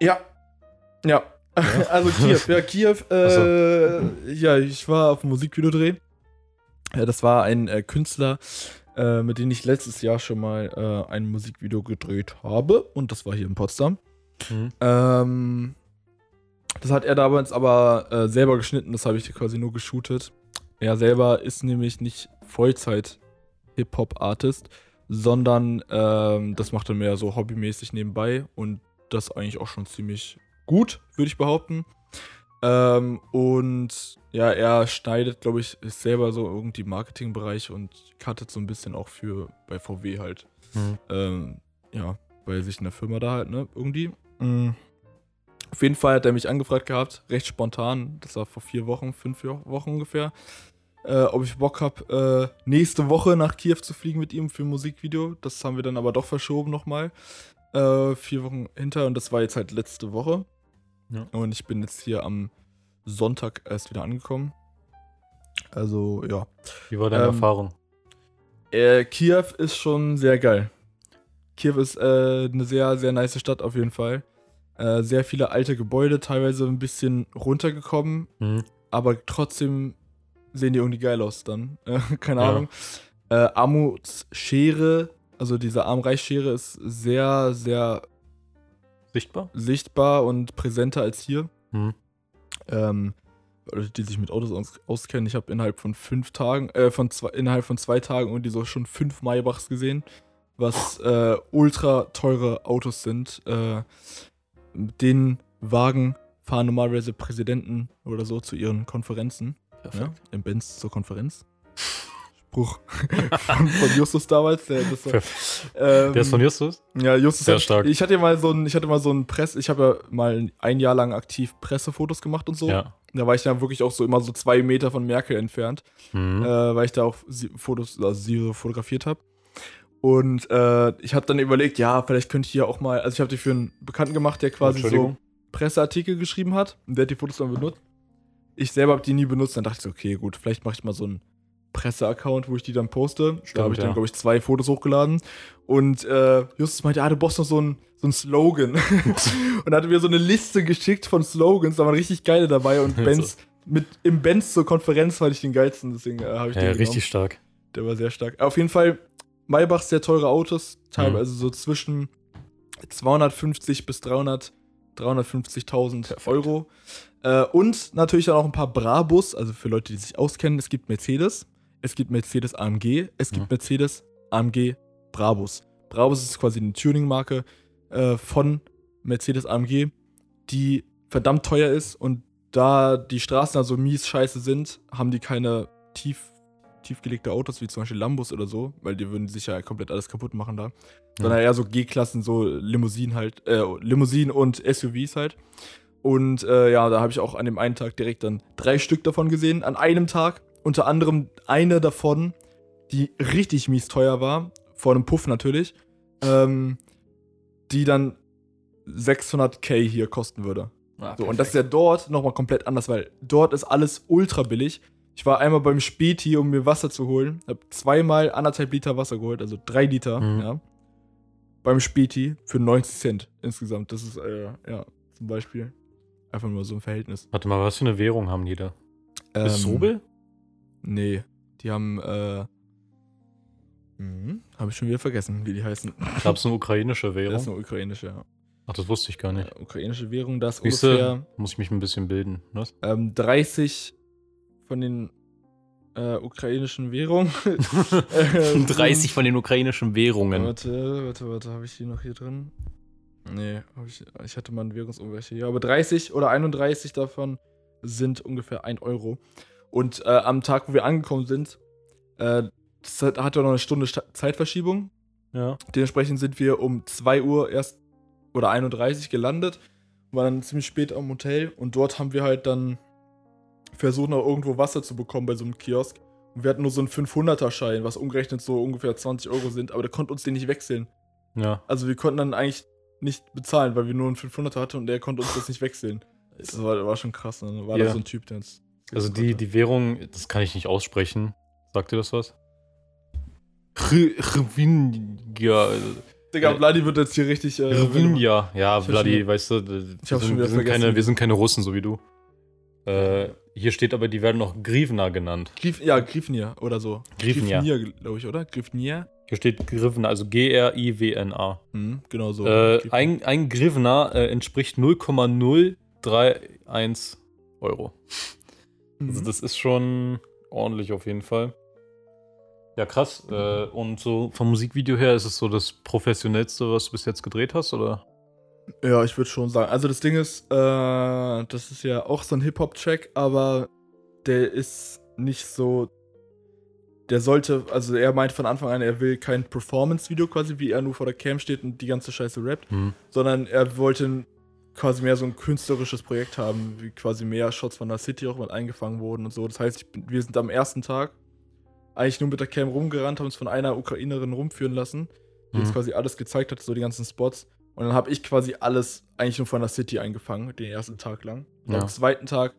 ja. Ja. Ja. also Kiew, ja, Kiew, äh, ja, ich war auf einem Musikvideodreh. Ja, das war ein äh, Künstler, äh, mit dem ich letztes Jahr schon mal äh, ein Musikvideo gedreht habe. Und das war hier in Potsdam. Mhm. Ähm, das hat er damals aber äh, selber geschnitten, das habe ich quasi nur geshootet. Er selber ist nämlich nicht Vollzeit-Hip-Hop-Artist, sondern ähm, das macht er mehr so hobbymäßig nebenbei und das eigentlich auch schon ziemlich gut, würde ich behaupten. Ähm, und ja, er schneidet, glaube ich, ist selber so irgendwie Marketingbereich und cuttet so ein bisschen auch für bei VW halt. Mhm. Ähm, ja, bei sich in der Firma da halt, ne, irgendwie. Mhm. Auf jeden Fall hat er mich angefragt gehabt, recht spontan, das war vor vier Wochen, fünf Wochen ungefähr, äh, ob ich Bock habe, äh, nächste Woche nach Kiew zu fliegen mit ihm für ein Musikvideo. Das haben wir dann aber doch verschoben nochmal. Äh, vier Wochen hinter und das war jetzt halt letzte Woche. Ja. Und ich bin jetzt hier am Sonntag erst wieder angekommen. Also, ja. Wie war deine Ähm, Erfahrung? Äh, Kiew ist schon sehr geil. Kiew ist äh, eine sehr, sehr nice Stadt auf jeden Fall. Äh, sehr viele alte Gebäude, teilweise ein bisschen runtergekommen, Mhm. aber trotzdem sehen die irgendwie geil aus dann. Äh, keine Ja. Ahnung. Äh, Amuts Schere, also diese Arm-Reich-Schere ist sehr, sehr Sichtbar? sichtbar und präsenter als hier. Mhm. Ähm, Leute, die sich mit Autos aus auskennen, ich habe innerhalb von fünf Tagen, äh, von zwei, innerhalb von zwei Tagen irgendwie so schon fünf Maybachs gesehen, was äh, ultra teure Autos sind. Äh, den Wagen fahren normalerweise Präsidenten oder so zu ihren Konferenzen. Ja, Im Benz zur Konferenz. Spruch von, von Justus damals. Der, das ähm, Der ist von Justus? ja, Justus Sehr hat, stark. Ich hatte mal so ein, ich hatte mal so ein Press, ich habe ja mal ein Jahr lang aktiv Pressefotos gemacht und so. Ja. Da war ich dann wirklich auch so immer so zwei Meter von Merkel entfernt, Mhm. äh, weil ich da auch Fotos, also sie so fotografiert habe. Und äh, ich habe dann überlegt, ja, vielleicht könnte ich hier auch mal, also ich habe die für einen Bekannten gemacht, der quasi so. Presseartikel geschrieben hat und der hat die Fotos dann benutzt. Ich selber habe die nie benutzt, dann dachte ich so, okay, gut, vielleicht mache ich mal so einen Presse-Account, wo ich die dann poste. da Stimmt, habe ich dann, ja. glaube ich, zwei Fotos hochgeladen. Und äh, Justus meinte, ah, du brauchst noch so einen so einen Slogan. und hat mir so eine Liste geschickt von Slogans, da waren richtig geile dabei. Und Benz, mit, im Benz zur Konferenz fand ich den geilsten, deswegen äh, habe ich Ja, den richtig genommen. stark. Der war sehr stark. Auf jeden Fall, Maybach sehr teure Autos, teilweise Mhm. so zwischen 250 bis 300, 350.000 Perfekt. Euro. Äh, und natürlich dann auch ein paar Brabus, also für Leute, die sich auskennen. Es gibt Mercedes, es gibt Mercedes AMG, es gibt Mhm. Mercedes AMG Brabus. Brabus ist quasi eine Tuning-Marke äh, von Mercedes AMG, die verdammt teuer ist und da die Straßen also mies scheiße sind, haben die keine tief, tiefgelegte Autos wie zum Beispiel Lambos oder so, weil die würden sich ja komplett alles kaputt machen da. Sondern eher so G-Klassen, so Limousinen halt, äh, Limousinen und SUVs halt. Und äh, ja, da habe ich auch an dem einen Tag direkt dann drei Stück davon gesehen. An einem Tag. Unter anderem eine davon, die richtig mies teuer war. Vor einem Puff natürlich. Ähm, die dann 600k hier kosten würde. Ah, So, und das ist ja dort nochmal komplett anders, weil dort ist alles ultra billig. Ich war einmal beim Späti, um mir Wasser zu holen. Hab zweimal anderthalb Liter Wasser geholt, also drei Liter, Mhm. ja. Beim Späti für 90 Cent insgesamt. Das ist, äh, ja, zum Beispiel. Einfach nur so ein Verhältnis. Warte mal, was für eine Währung haben die da? Ähm, Ist Sobel? Nee, die haben, äh. Mhm, Habe ich schon wieder vergessen, wie die heißen. Ich glaube, es ist eine ukrainische Das ist Währung. eine ukrainische, ja. Ach, das wusste ich gar nicht. Äh, ukrainische Währung, das Siehst ungefähr. du, muss ich mich ein bisschen bilden. Was? ähm, 30 von den äh, ukrainischen Währungen. Äh, 30 von den ukrainischen Währungen. Warte, warte, warte, habe ich die noch hier drin? Nee, ich, ich hatte mal einen Währungsumwechsel hier. Aber 30 oder 31 davon sind ungefähr 1 Euro. Und äh, am Tag, wo wir angekommen sind, äh, das hat, hat ja noch eine Stunde Sta- Zeitverschiebung. Ja. Dementsprechend sind wir um 2 Uhr erst oder 31 gelandet. Waren dann ziemlich spät am Hotel und dort haben wir halt dann versucht, noch irgendwo Wasser zu bekommen bei so einem Kiosk. Und wir hatten nur so einen 500er-Schein, was umgerechnet so ungefähr 20 Euro sind, aber der konnte uns den nicht wechseln. Ja. Also wir konnten dann eigentlich nicht bezahlen, weil wir nur einen 500er hatten und er konnte uns das nicht wechseln. Das war, war schon krass. Ne? War Ja. da so ein Typ, der uns. Also die, die Währung, das kann ich nicht aussprechen. Sagt dir das was? Rvinja. Digga, äh, Vladi wird jetzt hier richtig. Äh, Rvinja. Ja, Vladi, weißt du, wir Ich hab's schon sind, wir, sind keine, wir sind keine Russen, so wie du. Äh, hier steht aber, die werden noch Grivna genannt. Grif, ja, Grifnir oder so. Grifnir. glaube ich, oder? Grifnir? Hier steht Grivna, also G-R-I-W-N-A. Hm, genau so. Äh, ein, ein Grivna äh, entspricht 0,031 Euro. Also Mhm. das ist schon ordentlich auf jeden Fall. Ja, krass. Äh, und so vom Musikvideo her ist es so das professionellste, was du bis jetzt gedreht hast, oder? Ja, ich würde schon sagen. Also das Ding ist, äh, das ist ja auch so ein Hip-Hop-Track, aber der ist nicht so. Der sollte, also er meint von Anfang an, er will kein Performance-Video quasi, wie er nur vor der Cam steht und die ganze Scheiße rappt, Hm. sondern er wollte quasi mehr so ein künstlerisches Projekt haben, wie quasi mehr Shots von der City auch mal eingefangen wurden und so. Das heißt, ich bin, wir sind am ersten Tag eigentlich nur mit der Cam rumgerannt, haben uns von einer Ukrainerin rumführen lassen, die uns Mhm. quasi alles gezeigt hat, so die ganzen Spots. Und dann habe ich quasi alles eigentlich nur von der City eingefangen, den ersten Tag lang. Ja. Am zweiten Tag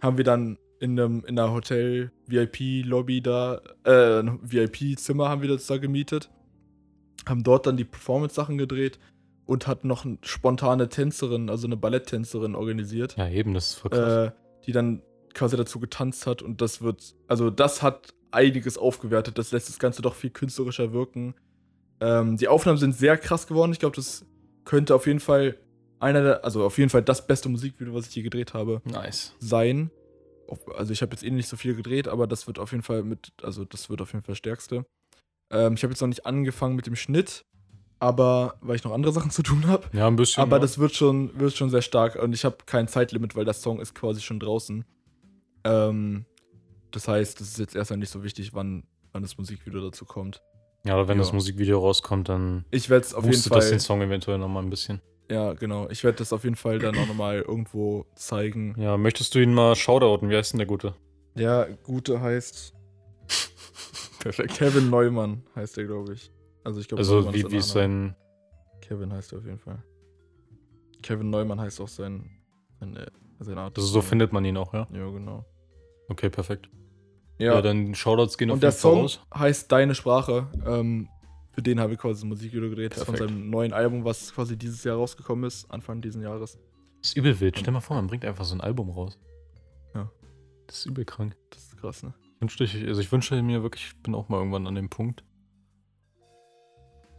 haben wir dann in einem in einer Hotel-VIP-Lobby da, äh, ein VIP-Zimmer haben wir das da gemietet. Haben dort dann die Performance-Sachen gedreht und hatten noch eine spontane Tänzerin, also eine Balletttänzerin organisiert, Ja, eben, das ist voll krass. äh, die dann quasi dazu getanzt hat und das wird, also das hat einiges aufgewertet, das lässt das Ganze doch viel künstlerischer wirken. Ähm, die Aufnahmen sind sehr krass geworden, ich glaube, das könnte auf jeden Fall einer der, also auf jeden Fall das beste Musikvideo, was ich je gedreht habe, nice. sein. Also ich habe jetzt eh nicht so viel gedreht, aber das wird auf jeden Fall mit, also das wird auf jeden Fall das Stärkste. Ähm, ich habe jetzt noch nicht angefangen mit dem Schnitt, aber weil ich noch andere Sachen zu tun habe. Ja, ein bisschen. Aber ja. das wird schon, wird schon sehr stark und ich habe kein Zeitlimit, weil der Song ist quasi schon draußen. Ähm, das heißt, es ist jetzt erstmal nicht so wichtig, wann, wann das Musikvideo dazu kommt. Ja, aber wenn Ja. das Musikvideo rauskommt, dann Ich werde es auf jeden boostet das den Fall. Song eventuell nochmal ein bisschen. Ja, genau. Ich werde das auf jeden Fall dann auch nochmal irgendwo zeigen. Ja, möchtest du ihn mal shoutouten? Wie heißt denn der Gute? Der Gute heißt. Perfekt. Kevin Neumann heißt der, glaube ich. Also ich glaube, Also, wie, der wie ist sein. Kevin heißt er auf jeden Fall. Kevin Neumann heißt auch sein. sein, äh, sein Art. Also, so findet man ihn auch, ja? Ja, genau. Okay, perfekt. Ja, Ja, dann Shoutouts gehen auf Und der jeden Fall Song raus. heißt Deine Sprache. Ähm, für den habe ich quasi ein Musikvideo gedreht von Perfekt. seinem neuen Album, was quasi dieses Jahr rausgekommen ist, Anfang dieses Jahres. Das ist übel wild. Stell mal vor, man bringt einfach so ein Album raus. Ja. Das ist übel krank. Das ist krass, ne? Ich wünschte, ich, also ich wünsche mir wirklich, ich bin auch mal irgendwann an dem Punkt.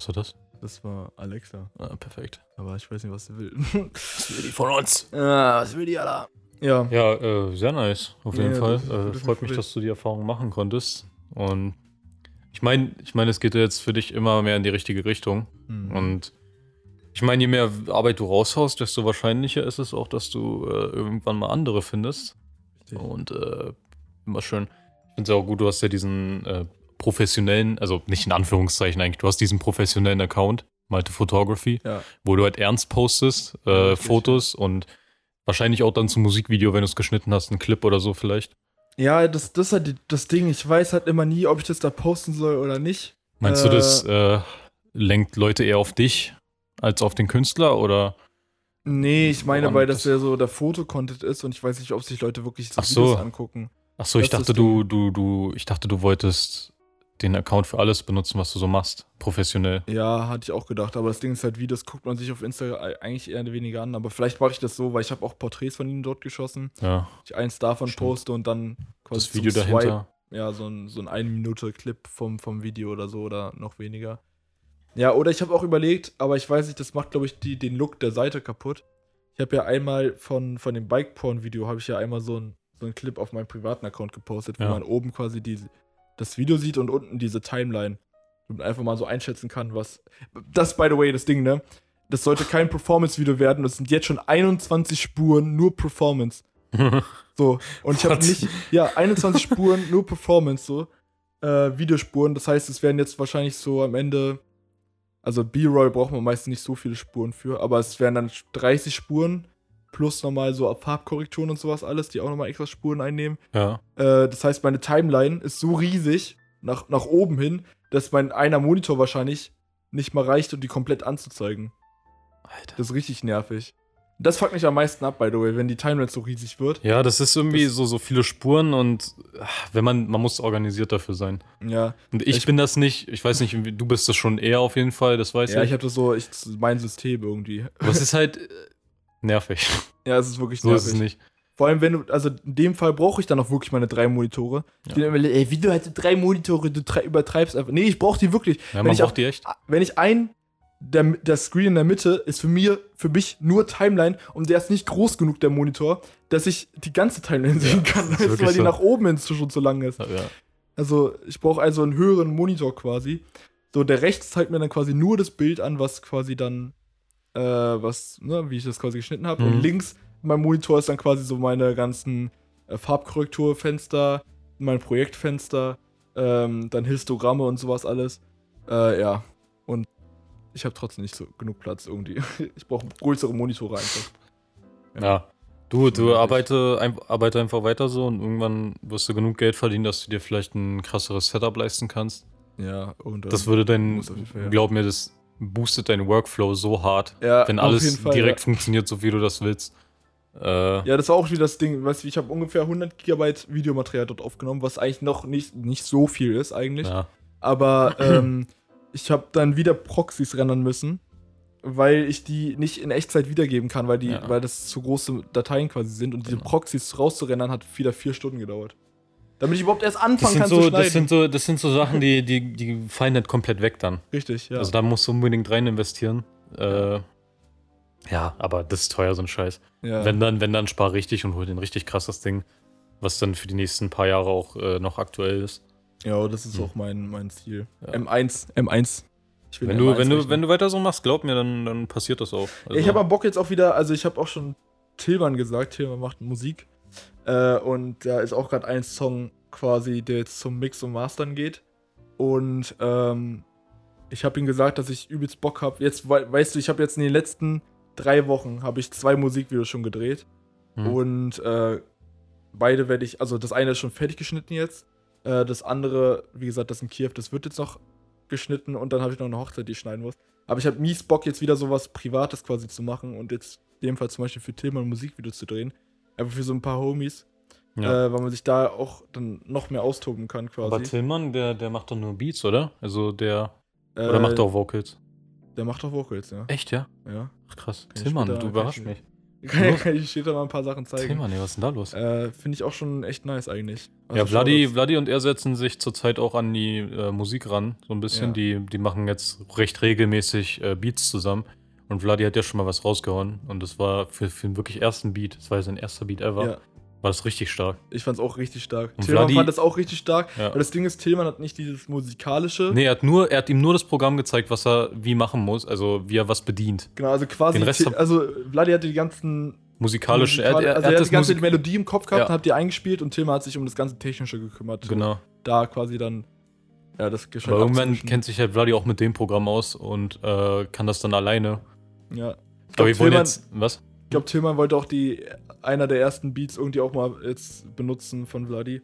Was war das? Das war Alexa. Ah, perfekt. Aber ich weiß nicht, was sie will. Das will die von uns. ah, was will die, Alter? Ja. Ja, äh, sehr nice, auf jeden Ja, Fall. das Äh, das freut mich, dass du die Erfahrung machen konntest. Und ich meine, ich meine, es geht jetzt für dich immer mehr in die richtige Richtung. Mhm. Und ich meine, je mehr Arbeit du raushaust, desto wahrscheinlicher ist es auch, dass du äh, irgendwann mal andere findest. Richtig. Und äh, immer schön. Ich finde es auch gut, du hast ja diesen äh, professionellen, also nicht in Anführungszeichen eigentlich, du hast diesen professionellen Account, Malte Photography, Ja. wo du halt ernst postest, Ja, äh, wirklich, Fotos und wahrscheinlich auch dann zum Musikvideo, wenn du es geschnitten hast, einen Clip oder so vielleicht. Ja, das, das ist halt das Ding. Ich weiß halt immer nie, ob ich das da posten soll oder nicht. Meinst Äh, du, das äh, lenkt Leute eher auf dich als auf den Künstler oder? Nee, ich meine, weil das das? ja so der Fotocontent ist und ich weiß nicht, ob sich Leute wirklich Ach so. Videos angucken. Ach so, ich Das dachte, das du, du, du, ich dachte, du wolltest den Account für alles benutzen, was du so machst, professionell. Ja, hatte ich auch gedacht. Aber das Ding ist halt, Videos guckt man sich auf Instagram eigentlich eher weniger an. Aber vielleicht mache ich das so, weil ich habe auch Porträts von ihnen dort geschossen. Ja, Ich eins davon Stimmt. poste und dann quasi das Video dahinter. ja, so ein, so ein 1 Minute Clip vom, vom Video oder so oder noch weniger. Ja, oder ich habe auch überlegt, aber ich weiß nicht, das macht, glaube ich, die, den Look der Seite kaputt. Ich habe ja einmal von, von dem Bike-Porn-Video, habe ich ja einmal so ein, so ein Clip auf meinem privaten Account gepostet, wo Ja. man oben quasi die, das Video sieht und unten diese Timeline. Und einfach mal so einschätzen kann, was. Das, by the way, das Ding, ne? Das sollte kein Performance-Video werden. Das sind jetzt schon 21 Spuren, nur Performance. So, und ich habe nicht, ja, 21 Spuren, nur Performance, so, äh, Videospuren. Das heißt, es werden jetzt wahrscheinlich so am Ende, also B-Roll braucht man meistens nicht so viele Spuren für, aber es werden dann 30 Spuren plus nochmal so Farbkorrekturen und sowas alles, die auch nochmal extra Spuren einnehmen. ja. Äh, das heißt, meine Timeline ist so riesig nach, nach oben hin, dass mein einer Monitor wahrscheinlich nicht mal reicht, um die komplett anzuzeigen. Alter. Das ist richtig nervig. Das fuckt mich am meisten ab, by the way, wenn die Timeline so riesig wird. Ja, das ist irgendwie Das- so, so viele Spuren und ach, wenn man, man muss organisiert dafür sein. Ja, Und ich, Ich- bin das nicht, ich weiß nicht, du bist das schon eher auf jeden Fall, das weiß ja, ich. ich habe das so, ich, mein System irgendwie. Es ist halt nervig. Ja, es ist wirklich So nervig. ist es nicht. Vor allem, wenn du, also in dem Fall brauche ich dann auch wirklich meine drei Monitore. Ich Ja. bin immer, ey, wie du halt drei Monitore, du trei- übertreibst einfach. Nee, ich brauche die wirklich. Ja, wenn man ich braucht auch, die echt. wenn ich ein, der, der Screen in der Mitte ist für mir, für mich nur Timeline und der ist nicht groß genug, der Monitor, dass ich die ganze Timeline sehen kann, ist weißt weil die so. nach oben hin schon zu lang ist. Ja. Also ich brauche also einen höheren Monitor quasi. So, der rechts zeigt mir dann quasi nur das Bild an, was quasi dann, äh, was, ne, wie ich das quasi geschnitten habe. Mhm. Und links mein Monitor ist dann quasi so meine ganzen äh, Farbkorrekturfenster, mein Projektfenster, ähm, dann Histogramme und sowas alles. Äh, ja. Und ich habe trotzdem nicht so genug Platz irgendwie. Ich brauche größere Monitore einfach. Ja. Du, Schon du nervig. arbeite, ein, arbeite einfach weiter so und irgendwann wirst du genug Geld verdienen, dass du dir vielleicht ein krasseres Setup leisten kannst. Ja, und Das würde dein, Fall, ja. glaub mir, das boostet deinen Workflow so hart, ja, wenn alles Fall, direkt ja. funktioniert, so wie du das willst. Äh, Ja, das war auch wieder das Ding, weißt du, ich habe ungefähr 100 Gigabyte Videomaterial dort aufgenommen, was eigentlich noch nicht, nicht so viel ist eigentlich. ja. Aber ähm, ich habe dann wieder Proxys rendern müssen, weil ich die nicht in Echtzeit wiedergeben kann, weil die, weil das zu große Dateien quasi sind und diese Genau. Proxys rauszurendern hat wieder vier Stunden gedauert. Damit ich überhaupt erst anfangen kann zu so, schneiden. das, sind so, das sind so Sachen, die, die, die fallen nicht komplett weg dann. Richtig, ja. Also da musst du unbedingt rein investieren. Äh, ja, aber das ist teuer, so ein Scheiß. ja. Wenn dann, wenn dann spar richtig und hol den richtig krasses Ding, was dann für die nächsten paar Jahre auch äh, noch aktuell ist. ja, das ist Hm. auch mein, mein Ziel. Ja. M1, M1. Ich will Wenn M1 du, wenn, du, wenn du weiter so machst, glaub mir, dann, dann passiert das auch. Also, Ich habe Bock jetzt auch wieder, also ich habe auch schon Tillmann gesagt, Tillmann macht Musik. Äh, und da ist auch gerade ein Song quasi, der jetzt zum Mix und Mastern geht. Und ähm, ich habe ihm gesagt, dass ich übelst Bock habe. Jetzt, wei- weißt du, ich habe jetzt in den letzten drei Wochen habe ich zwei Musikvideos schon gedreht. Hm. Und äh, beide werde ich, also das eine ist schon fertig geschnitten jetzt. Äh, das andere, wie gesagt, das in Kiew, das wird jetzt noch geschnitten und dann habe ich noch eine Hochzeit, die ich schneiden muss. Aber ich habe mies Bock, jetzt wieder sowas Privates quasi zu machen und jetzt in dem Fall zum Beispiel für Tillmann ein Musikvideo zu drehen. Einfach für so ein paar Homies, ja. äh, weil man sich da auch dann noch mehr austoben kann quasi. aber Tillmann, der, der macht doch nur Beats, oder? Also der. äh, Oder macht auch Vocals? Der macht auch Vocals, ja. Echt, ja? ja. Ach krass. Kann ich Tillmann, später- du ich- mich. Kann, kann ich später mal ein paar Sachen zeigen. Tillmann, ey, was ist denn da los? Äh, Finde ich auch schon echt nice eigentlich. ja, Also Vladi, Shoutouts. Vladi und er setzen sich zurzeit auch an die äh, Musik ran, so ein bisschen. Ja. Die, die machen jetzt recht regelmäßig äh, Beats zusammen. Und Vladi hat ja schon mal was rausgehauen. Und das war für, für den wirklich ersten Beat, das war sein erster Beat ever, Ja, war das richtig stark. ich fand's auch richtig stark. Und Tillmann Vladi- fand das auch richtig stark. Ja. Aber das Ding ist, Tillmann hat nicht dieses musikalische. Nee, er hat, nur, er hat ihm nur das Programm gezeigt, was er wie machen muss, also wie er was bedient. Genau, also quasi. Den Rest also, Vladi hatte die ganzen. Musikalisch, er, musikal- er, er, also, er hat die ganze Musik Melodie im Kopf gehabt Ja. und hat die eingespielt und Tillmann hat sich um das ganze Technische gekümmert. Genau. Da quasi dann. Ja, das Geschenk. Aber irgendwann kennt sich halt Vladi auch mit dem Programm aus und äh, kann das dann alleine. Ja. Ich glaube, wir wollen jetzt. Was? ich glaub, Tillmann wollte auch die. Einer der ersten Beats irgendwie auch mal jetzt benutzen von Vladi.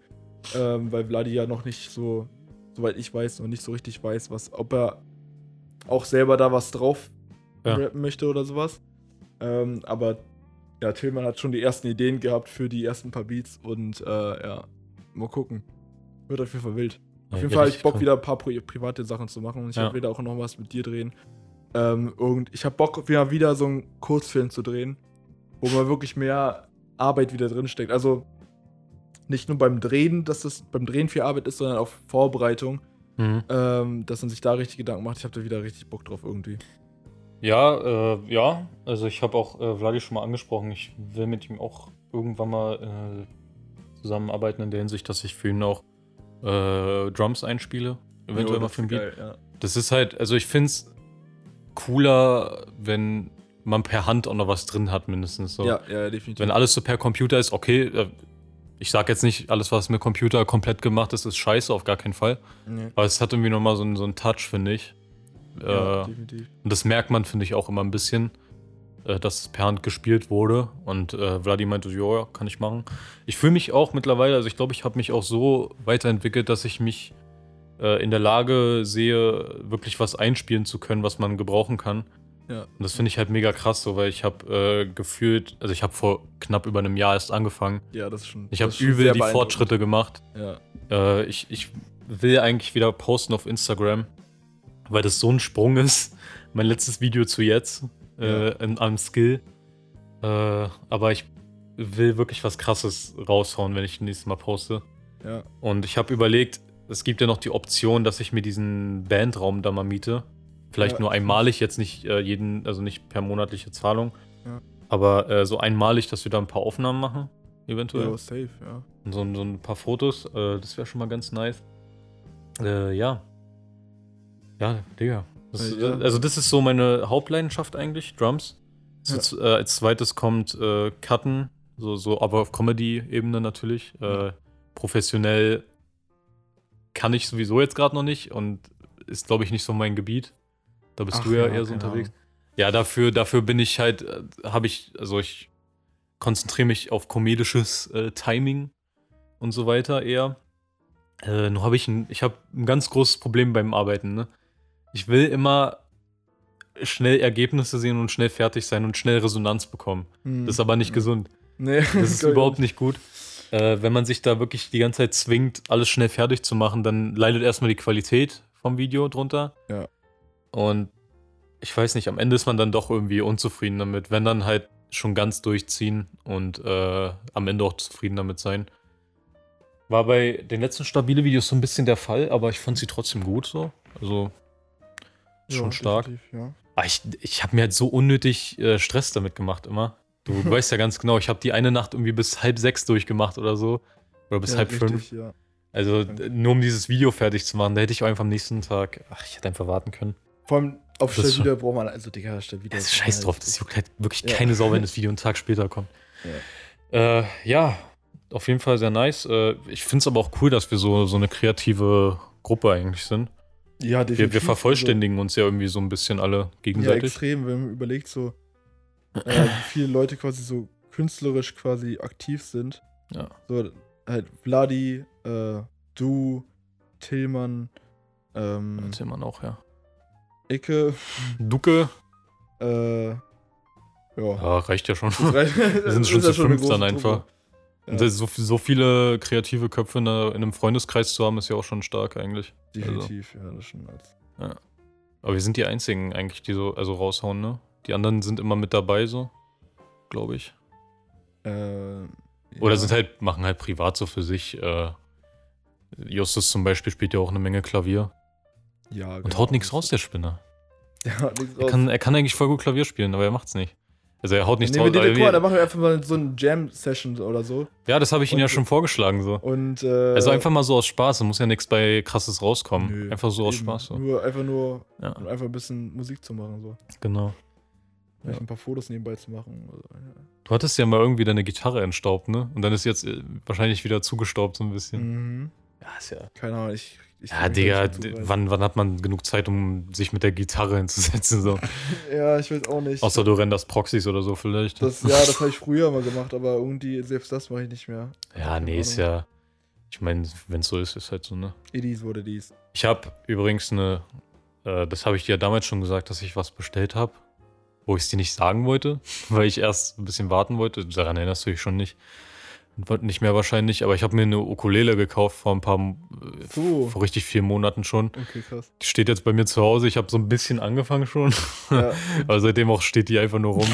Ähm, weil Vladi ja noch nicht so. Soweit ich weiß, noch nicht so richtig weiß, was. Ob er auch selber da was drauf Ja. rappen möchte oder sowas. Ähm, aber ja, Tillmann hat schon die ersten Ideen gehabt für die ersten paar Beats und äh, ja, mal gucken. Wird auf jeden Fall wild. Auf Ja, jeden Fall habe ich Bock, wieder ein paar pri private Sachen zu machen und ich Ja. hab wieder auch noch was mit dir drehen. Ähm, und ich habe Bock, wieder, wieder so einen Kurzfilm zu drehen, wo man wirklich mehr Arbeit wieder drin steckt. Also nicht nur beim Drehen, dass das beim Drehen viel Arbeit ist, sondern auch Vorbereitung, Mhm. ähm, dass man sich da richtig Gedanken macht. Ich habe da wieder richtig Bock drauf irgendwie. Ja, äh, ja. Also ich habe auch äh, Vladi schon mal angesprochen. Ich will mit ihm auch irgendwann mal äh, zusammenarbeiten in der Hinsicht, dass ich für ihn auch äh, Drums einspiele. Eventuell Jo, mal das für ein ist Beat. geil, ja. Das ist halt, also ich finde es cooler, wenn man per Hand auch noch was drin hat, mindestens so. Ja, ja, definitiv. Wenn alles so per Computer ist, okay. äh, Ich sag jetzt nicht, alles, was mit Computer komplett gemacht ist, ist scheiße, auf gar keinen Fall. Nee. Aber es hat irgendwie nochmal so, einen- so einen Touch, finde ich. Ja, äh, definitiv. und das merkt man, finde ich, auch immer ein bisschen, äh, dass es per Hand gespielt wurde. Und äh, Vladi meinte, ja, kann ich machen. Ich fühle mich auch mittlerweile, also ich glaube, ich habe mich auch so weiterentwickelt, dass ich mich äh, in der Lage sehe, wirklich was einspielen zu können, was man gebrauchen kann. Ja. Und das finde ich halt mega krass, so, weil ich habe äh, gefühlt, also ich habe vor knapp über einem Jahr erst angefangen. Ja, das ist schon. Ich habe übel sehr die. Fortschritte gemacht. Ja. Äh, ich, ich will eigentlich wieder posten auf Instagram, weil das so ein Sprung ist. Mein letztes Video zu jetzt äh, Ja. in, am Skill. Äh, aber ich will wirklich was Krasses raushauen, wenn ich nächstes Mal poste. Ja. Und ich habe überlegt, es gibt ja noch die Option, dass ich mir diesen Bandraum da mal miete. Vielleicht Ja. nur einmalig, jetzt nicht äh, jeden, also nicht per monatliche Zahlung. Ja. Aber äh, so einmalig, dass wir da ein paar Aufnahmen machen, eventuell. Ja, safe, ja. Und so, so ein paar Fotos, äh, das wäre schon mal ganz nice. Äh, ja. Ja, Digga. Das, Ja. Also, das ist so meine Hauptleidenschaft eigentlich, Drums. Jetzt, äh, als zweites kommt äh, Cutten, so, so aber auf Comedy-Ebene natürlich. Äh, professionell kann ich sowieso jetzt gerade noch nicht und ist, glaube ich, nicht so mein Gebiet. Da bist Ach du ja, ja, eher so keine unterwegs. Ja, dafür, dafür bin ich halt, äh, habe ich, also ich konzentriere mich auf komedisches äh, Timing und so weiter eher. Äh, nur habe ich ein, ich habe ein ganz großes Problem beim Arbeiten. Ne? Ich will immer schnell Ergebnisse sehen und schnell fertig sein und schnell Resonanz bekommen. Hm. Das ist aber nicht Ja. gesund. Nee, Das ist überhaupt nicht gut. Äh, wenn man sich da wirklich die ganze Zeit zwingt, alles schnell fertig zu machen, dann leidet erstmal die Qualität vom Video drunter. Ja. Und ich weiß nicht, am Ende ist man dann doch irgendwie unzufrieden damit, wenn dann halt schon ganz durchziehen und äh, am Ende auch zufrieden damit sein. War bei den letzten stabile Videos so ein bisschen der Fall, aber ich fand sie trotzdem gut so. Also schon Ja, stark. Ja. Ah, ich ich habe mir halt so unnötig äh, Stress damit gemacht immer. Du, weißt ja ganz genau, ich habe die eine Nacht irgendwie bis halb sechs durchgemacht oder so. Oder bis ja, halb fünf. richtig, Ja. Also d- nur um dieses Video fertig zu machen, da hätte ich auch einfach am nächsten Tag. Ach, ich hätte einfach warten können. Vor allem auf Das wieder braucht man, also Digga, wieder. Das ist scheiß drauf, das juckt halt wirklich Ja. keine Sau, wenn das Video einen Tag später kommt. Ja, äh, ja auf jeden Fall sehr nice. Äh, ich finde es aber auch cool, dass wir so, so eine kreative Gruppe eigentlich sind. Ja, Wir, definitiv. wir vervollständigen uns ja irgendwie so ein bisschen alle Also, ja, gegenseitig. extrem, wenn man überlegt, so, äh, wie viele Leute quasi so künstlerisch quasi aktiv sind. Ja. So, halt Vladi, äh, du, Tillmann, ähm, man auch, ja. Icke, Duke, äh, ja. ja, reicht ja schon. Reicht- Wir sind schon ist ja zu eine fünft dann einfach. Ja. So, so viele kreative Köpfe in, einem Freundeskreis zu haben, ist ja auch schon stark eigentlich. Definitiv, ja, das schon als. Aber wir sind die einzigen eigentlich, die so also raushauen, ne? Die anderen sind immer mit dabei, so, glaube ich. Äh, Oder ja. sind halt, machen halt privat so für sich. Äh, Justus zum Beispiel spielt ja auch eine Menge Klavier. Ja, Und genau. haut nichts raus, der Spinner. Der haut nichts Er raus. kann, er kann eigentlich voll gut Klavier spielen, aber er macht's nicht. Also er haut nichts Nee, raus. aber guck mal, da machen wir einfach mal so eine Jam-Session oder so. ja, das habe ich Ihnen ja und- schon vorgeschlagen, so. Und, äh, Also einfach mal so aus Spaß, da muss ja nichts bei krasses rauskommen. nö, einfach so aus eben. Spaß, so. Nur, einfach nur, Ja, um einfach ein bisschen Musik zu machen, so. genau. Vielleicht ein paar Fotos nebenbei zu machen. Also, ja. Du hattest ja mal irgendwie deine Gitarre entstaubt, ne? Und dann ist jetzt äh, wahrscheinlich wieder zugestaubt so ein bisschen. Mhm. Ja, ist ja. Keine Ahnung, ich. ich Ja, Digga, bin nicht so weit. wann, wann hat man genug Zeit, um sich mit der Gitarre hinzusetzen? So? Ja, ich weiß auch nicht. Außer du renderst Proxys oder so vielleicht. das, ja, das habe ich früher mal gemacht, aber irgendwie, selbst das mache ich nicht mehr. ja, nee, ist Ahnung. ja. Ich meine, wenn es so ist, ist halt so, ne? It is what it is. Ich habe übrigens eine. Äh, das habe ich dir ja damals schon gesagt, dass ich was bestellt habe, wo ich es dir nicht sagen wollte, weil ich erst ein bisschen warten wollte. Daran erinnerst du dich schon nicht. Nicht mehr wahrscheinlich, aber ich habe mir eine Ukulele gekauft vor ein paar, So. vor richtig vielen Monaten schon. Okay, krass. Die steht jetzt bei mir zu Hause. Ich habe so ein bisschen angefangen schon. Ja, Aber seitdem auch steht die einfach nur rum.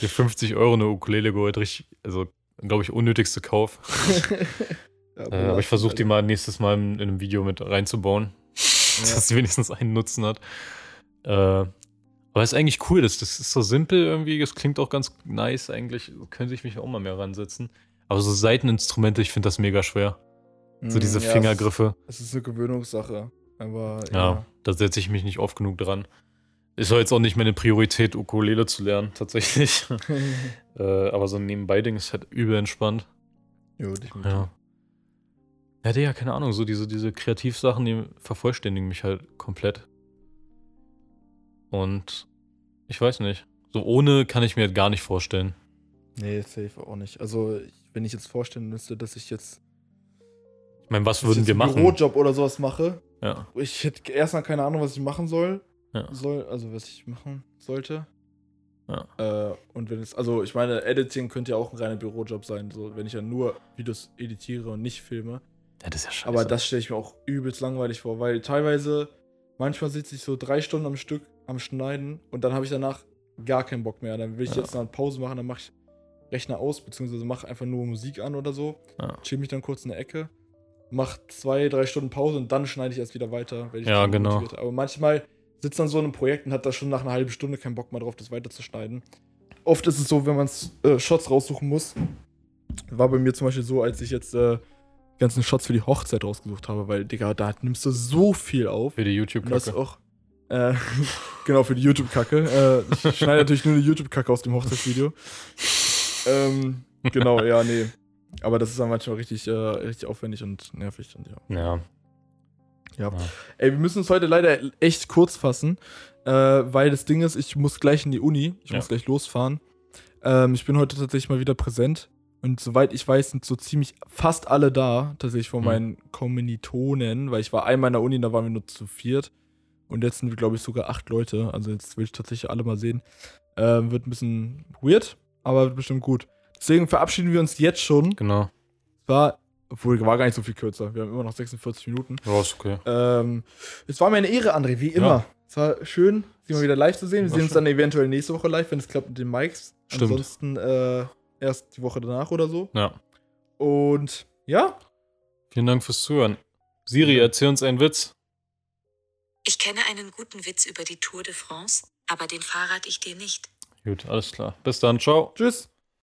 Die 50 Euro eine Ukulele geholt. Richtig, also, glaube ich, unnötigste Kauf. ja, Äh, aber ich versuche die mal nächstes Mal in, in einem Video mit reinzubauen. dass sie wenigstens einen Nutzen hat. Äh, aber ist eigentlich cool. Das, das ist so simpel irgendwie. Es klingt auch ganz nice eigentlich. Könnte ich mich auch mal mehr ransetzen. Aber so Seiteninstrumente, ich finde das mega schwer. So diese Mm, ja, Fingergriffe. Es ist eine Gewöhnungssache. Aber Ja, ja. da setze ich mich nicht oft genug dran. Ist doch jetzt auch nicht meine Priorität, Ukulele zu lernen, tatsächlich. äh, aber so ein Nebenbei-Ding ist halt übel entspannt. jo, definitiv. Ja. Ja, Digga, keine Ahnung, so diese, diese Kreativsachen, die vervollständigen mich halt komplett. Und ich weiß nicht. So ohne kann ich mir gar nicht vorstellen. Nee, safe auch nicht. Also, wenn ich jetzt vorstellen müsste, dass ich jetzt, Ich meine, was würden wir einen machen? Bürojob oder sowas mache, Ja, ich hätte erstmal keine Ahnung, was ich machen soll. Ja. soll. Also, was ich machen sollte. Ja. Äh, und wenn es, also ich meine, Editing könnte ja auch ein reiner Bürojob sein, so wenn ich ja nur Videos editiere und nicht filme. Ja, das ist ja scheiße. Aber das stelle ich mir auch übelst langweilig vor, weil teilweise, manchmal sitze ich so drei Stunden am Stück am Schneiden und dann habe ich danach gar keinen Bock mehr. Dann will ich Ja. jetzt eine Pause machen, dann mache ich Rechner aus, beziehungsweise mache einfach nur Musik an oder so. Ja. Chill mich dann kurz in der Ecke, mache zwei, drei Stunden Pause und dann schneide ich erst wieder weiter. Wenn ich Ja, genau. motiviert- Aber manchmal sitzt dann so in einem Projekt und hat da schon nach einer halben Stunde keinen Bock mehr drauf, das weiterzuschneiden. Oft ist es so, wenn man äh, Shots raussuchen muss. War bei mir zum Beispiel so, als ich jetzt äh, die ganzen Shots für die Hochzeit rausgesucht habe, weil, Digga, da nimmst du so viel auf. Für die YouTube-Kacke. Äh, genau, für die YouTube-Kacke. Äh, ich schneide natürlich nur eine YouTube-Kacke aus dem Hochzeitsvideo. ähm, genau, ja, nee. Aber das ist dann manchmal richtig, äh, richtig aufwendig und nervig. Und ja. Ja. Ja. Ja. Ey, wir müssen uns heute leider echt kurz fassen, äh, weil das Ding ist, ich muss gleich in die Uni. Ich Ja. muss gleich losfahren. Ähm, ich bin heute tatsächlich mal wieder präsent. Und soweit ich weiß, sind so ziemlich fast alle da, tatsächlich von Mhm. meinen Kommilitonen, weil ich war einmal in der Uni, da waren wir nur zu viert. Und jetzt sind wir, glaube ich, sogar acht Leute. Also jetzt will ich tatsächlich alle mal sehen. Ähm, wird ein bisschen weird, aber wird bestimmt gut. Deswegen verabschieden wir uns jetzt schon. Genau. Es war, obwohl, war gar nicht so viel kürzer. Wir haben immer noch 46 Minuten. Ja, ist okay. Ähm, es war mir eine Ehre, André, wie immer. Ja. Es war schön, Sie mal wieder live zu sehen. Wir War sehen uns schön. dann eventuell nächste Woche live, wenn es klappt mit den Mics. Stimmt. Ansonsten äh, erst die Woche danach oder so. Ja. Und ja, Vielen Dank fürs Zuhören. Siri, erzähl uns einen Witz. Ich kenne einen guten Witz über die Tour de France, aber den verrate ich dir nicht. Gut, alles klar. Bis dann. Ciao. tschüss.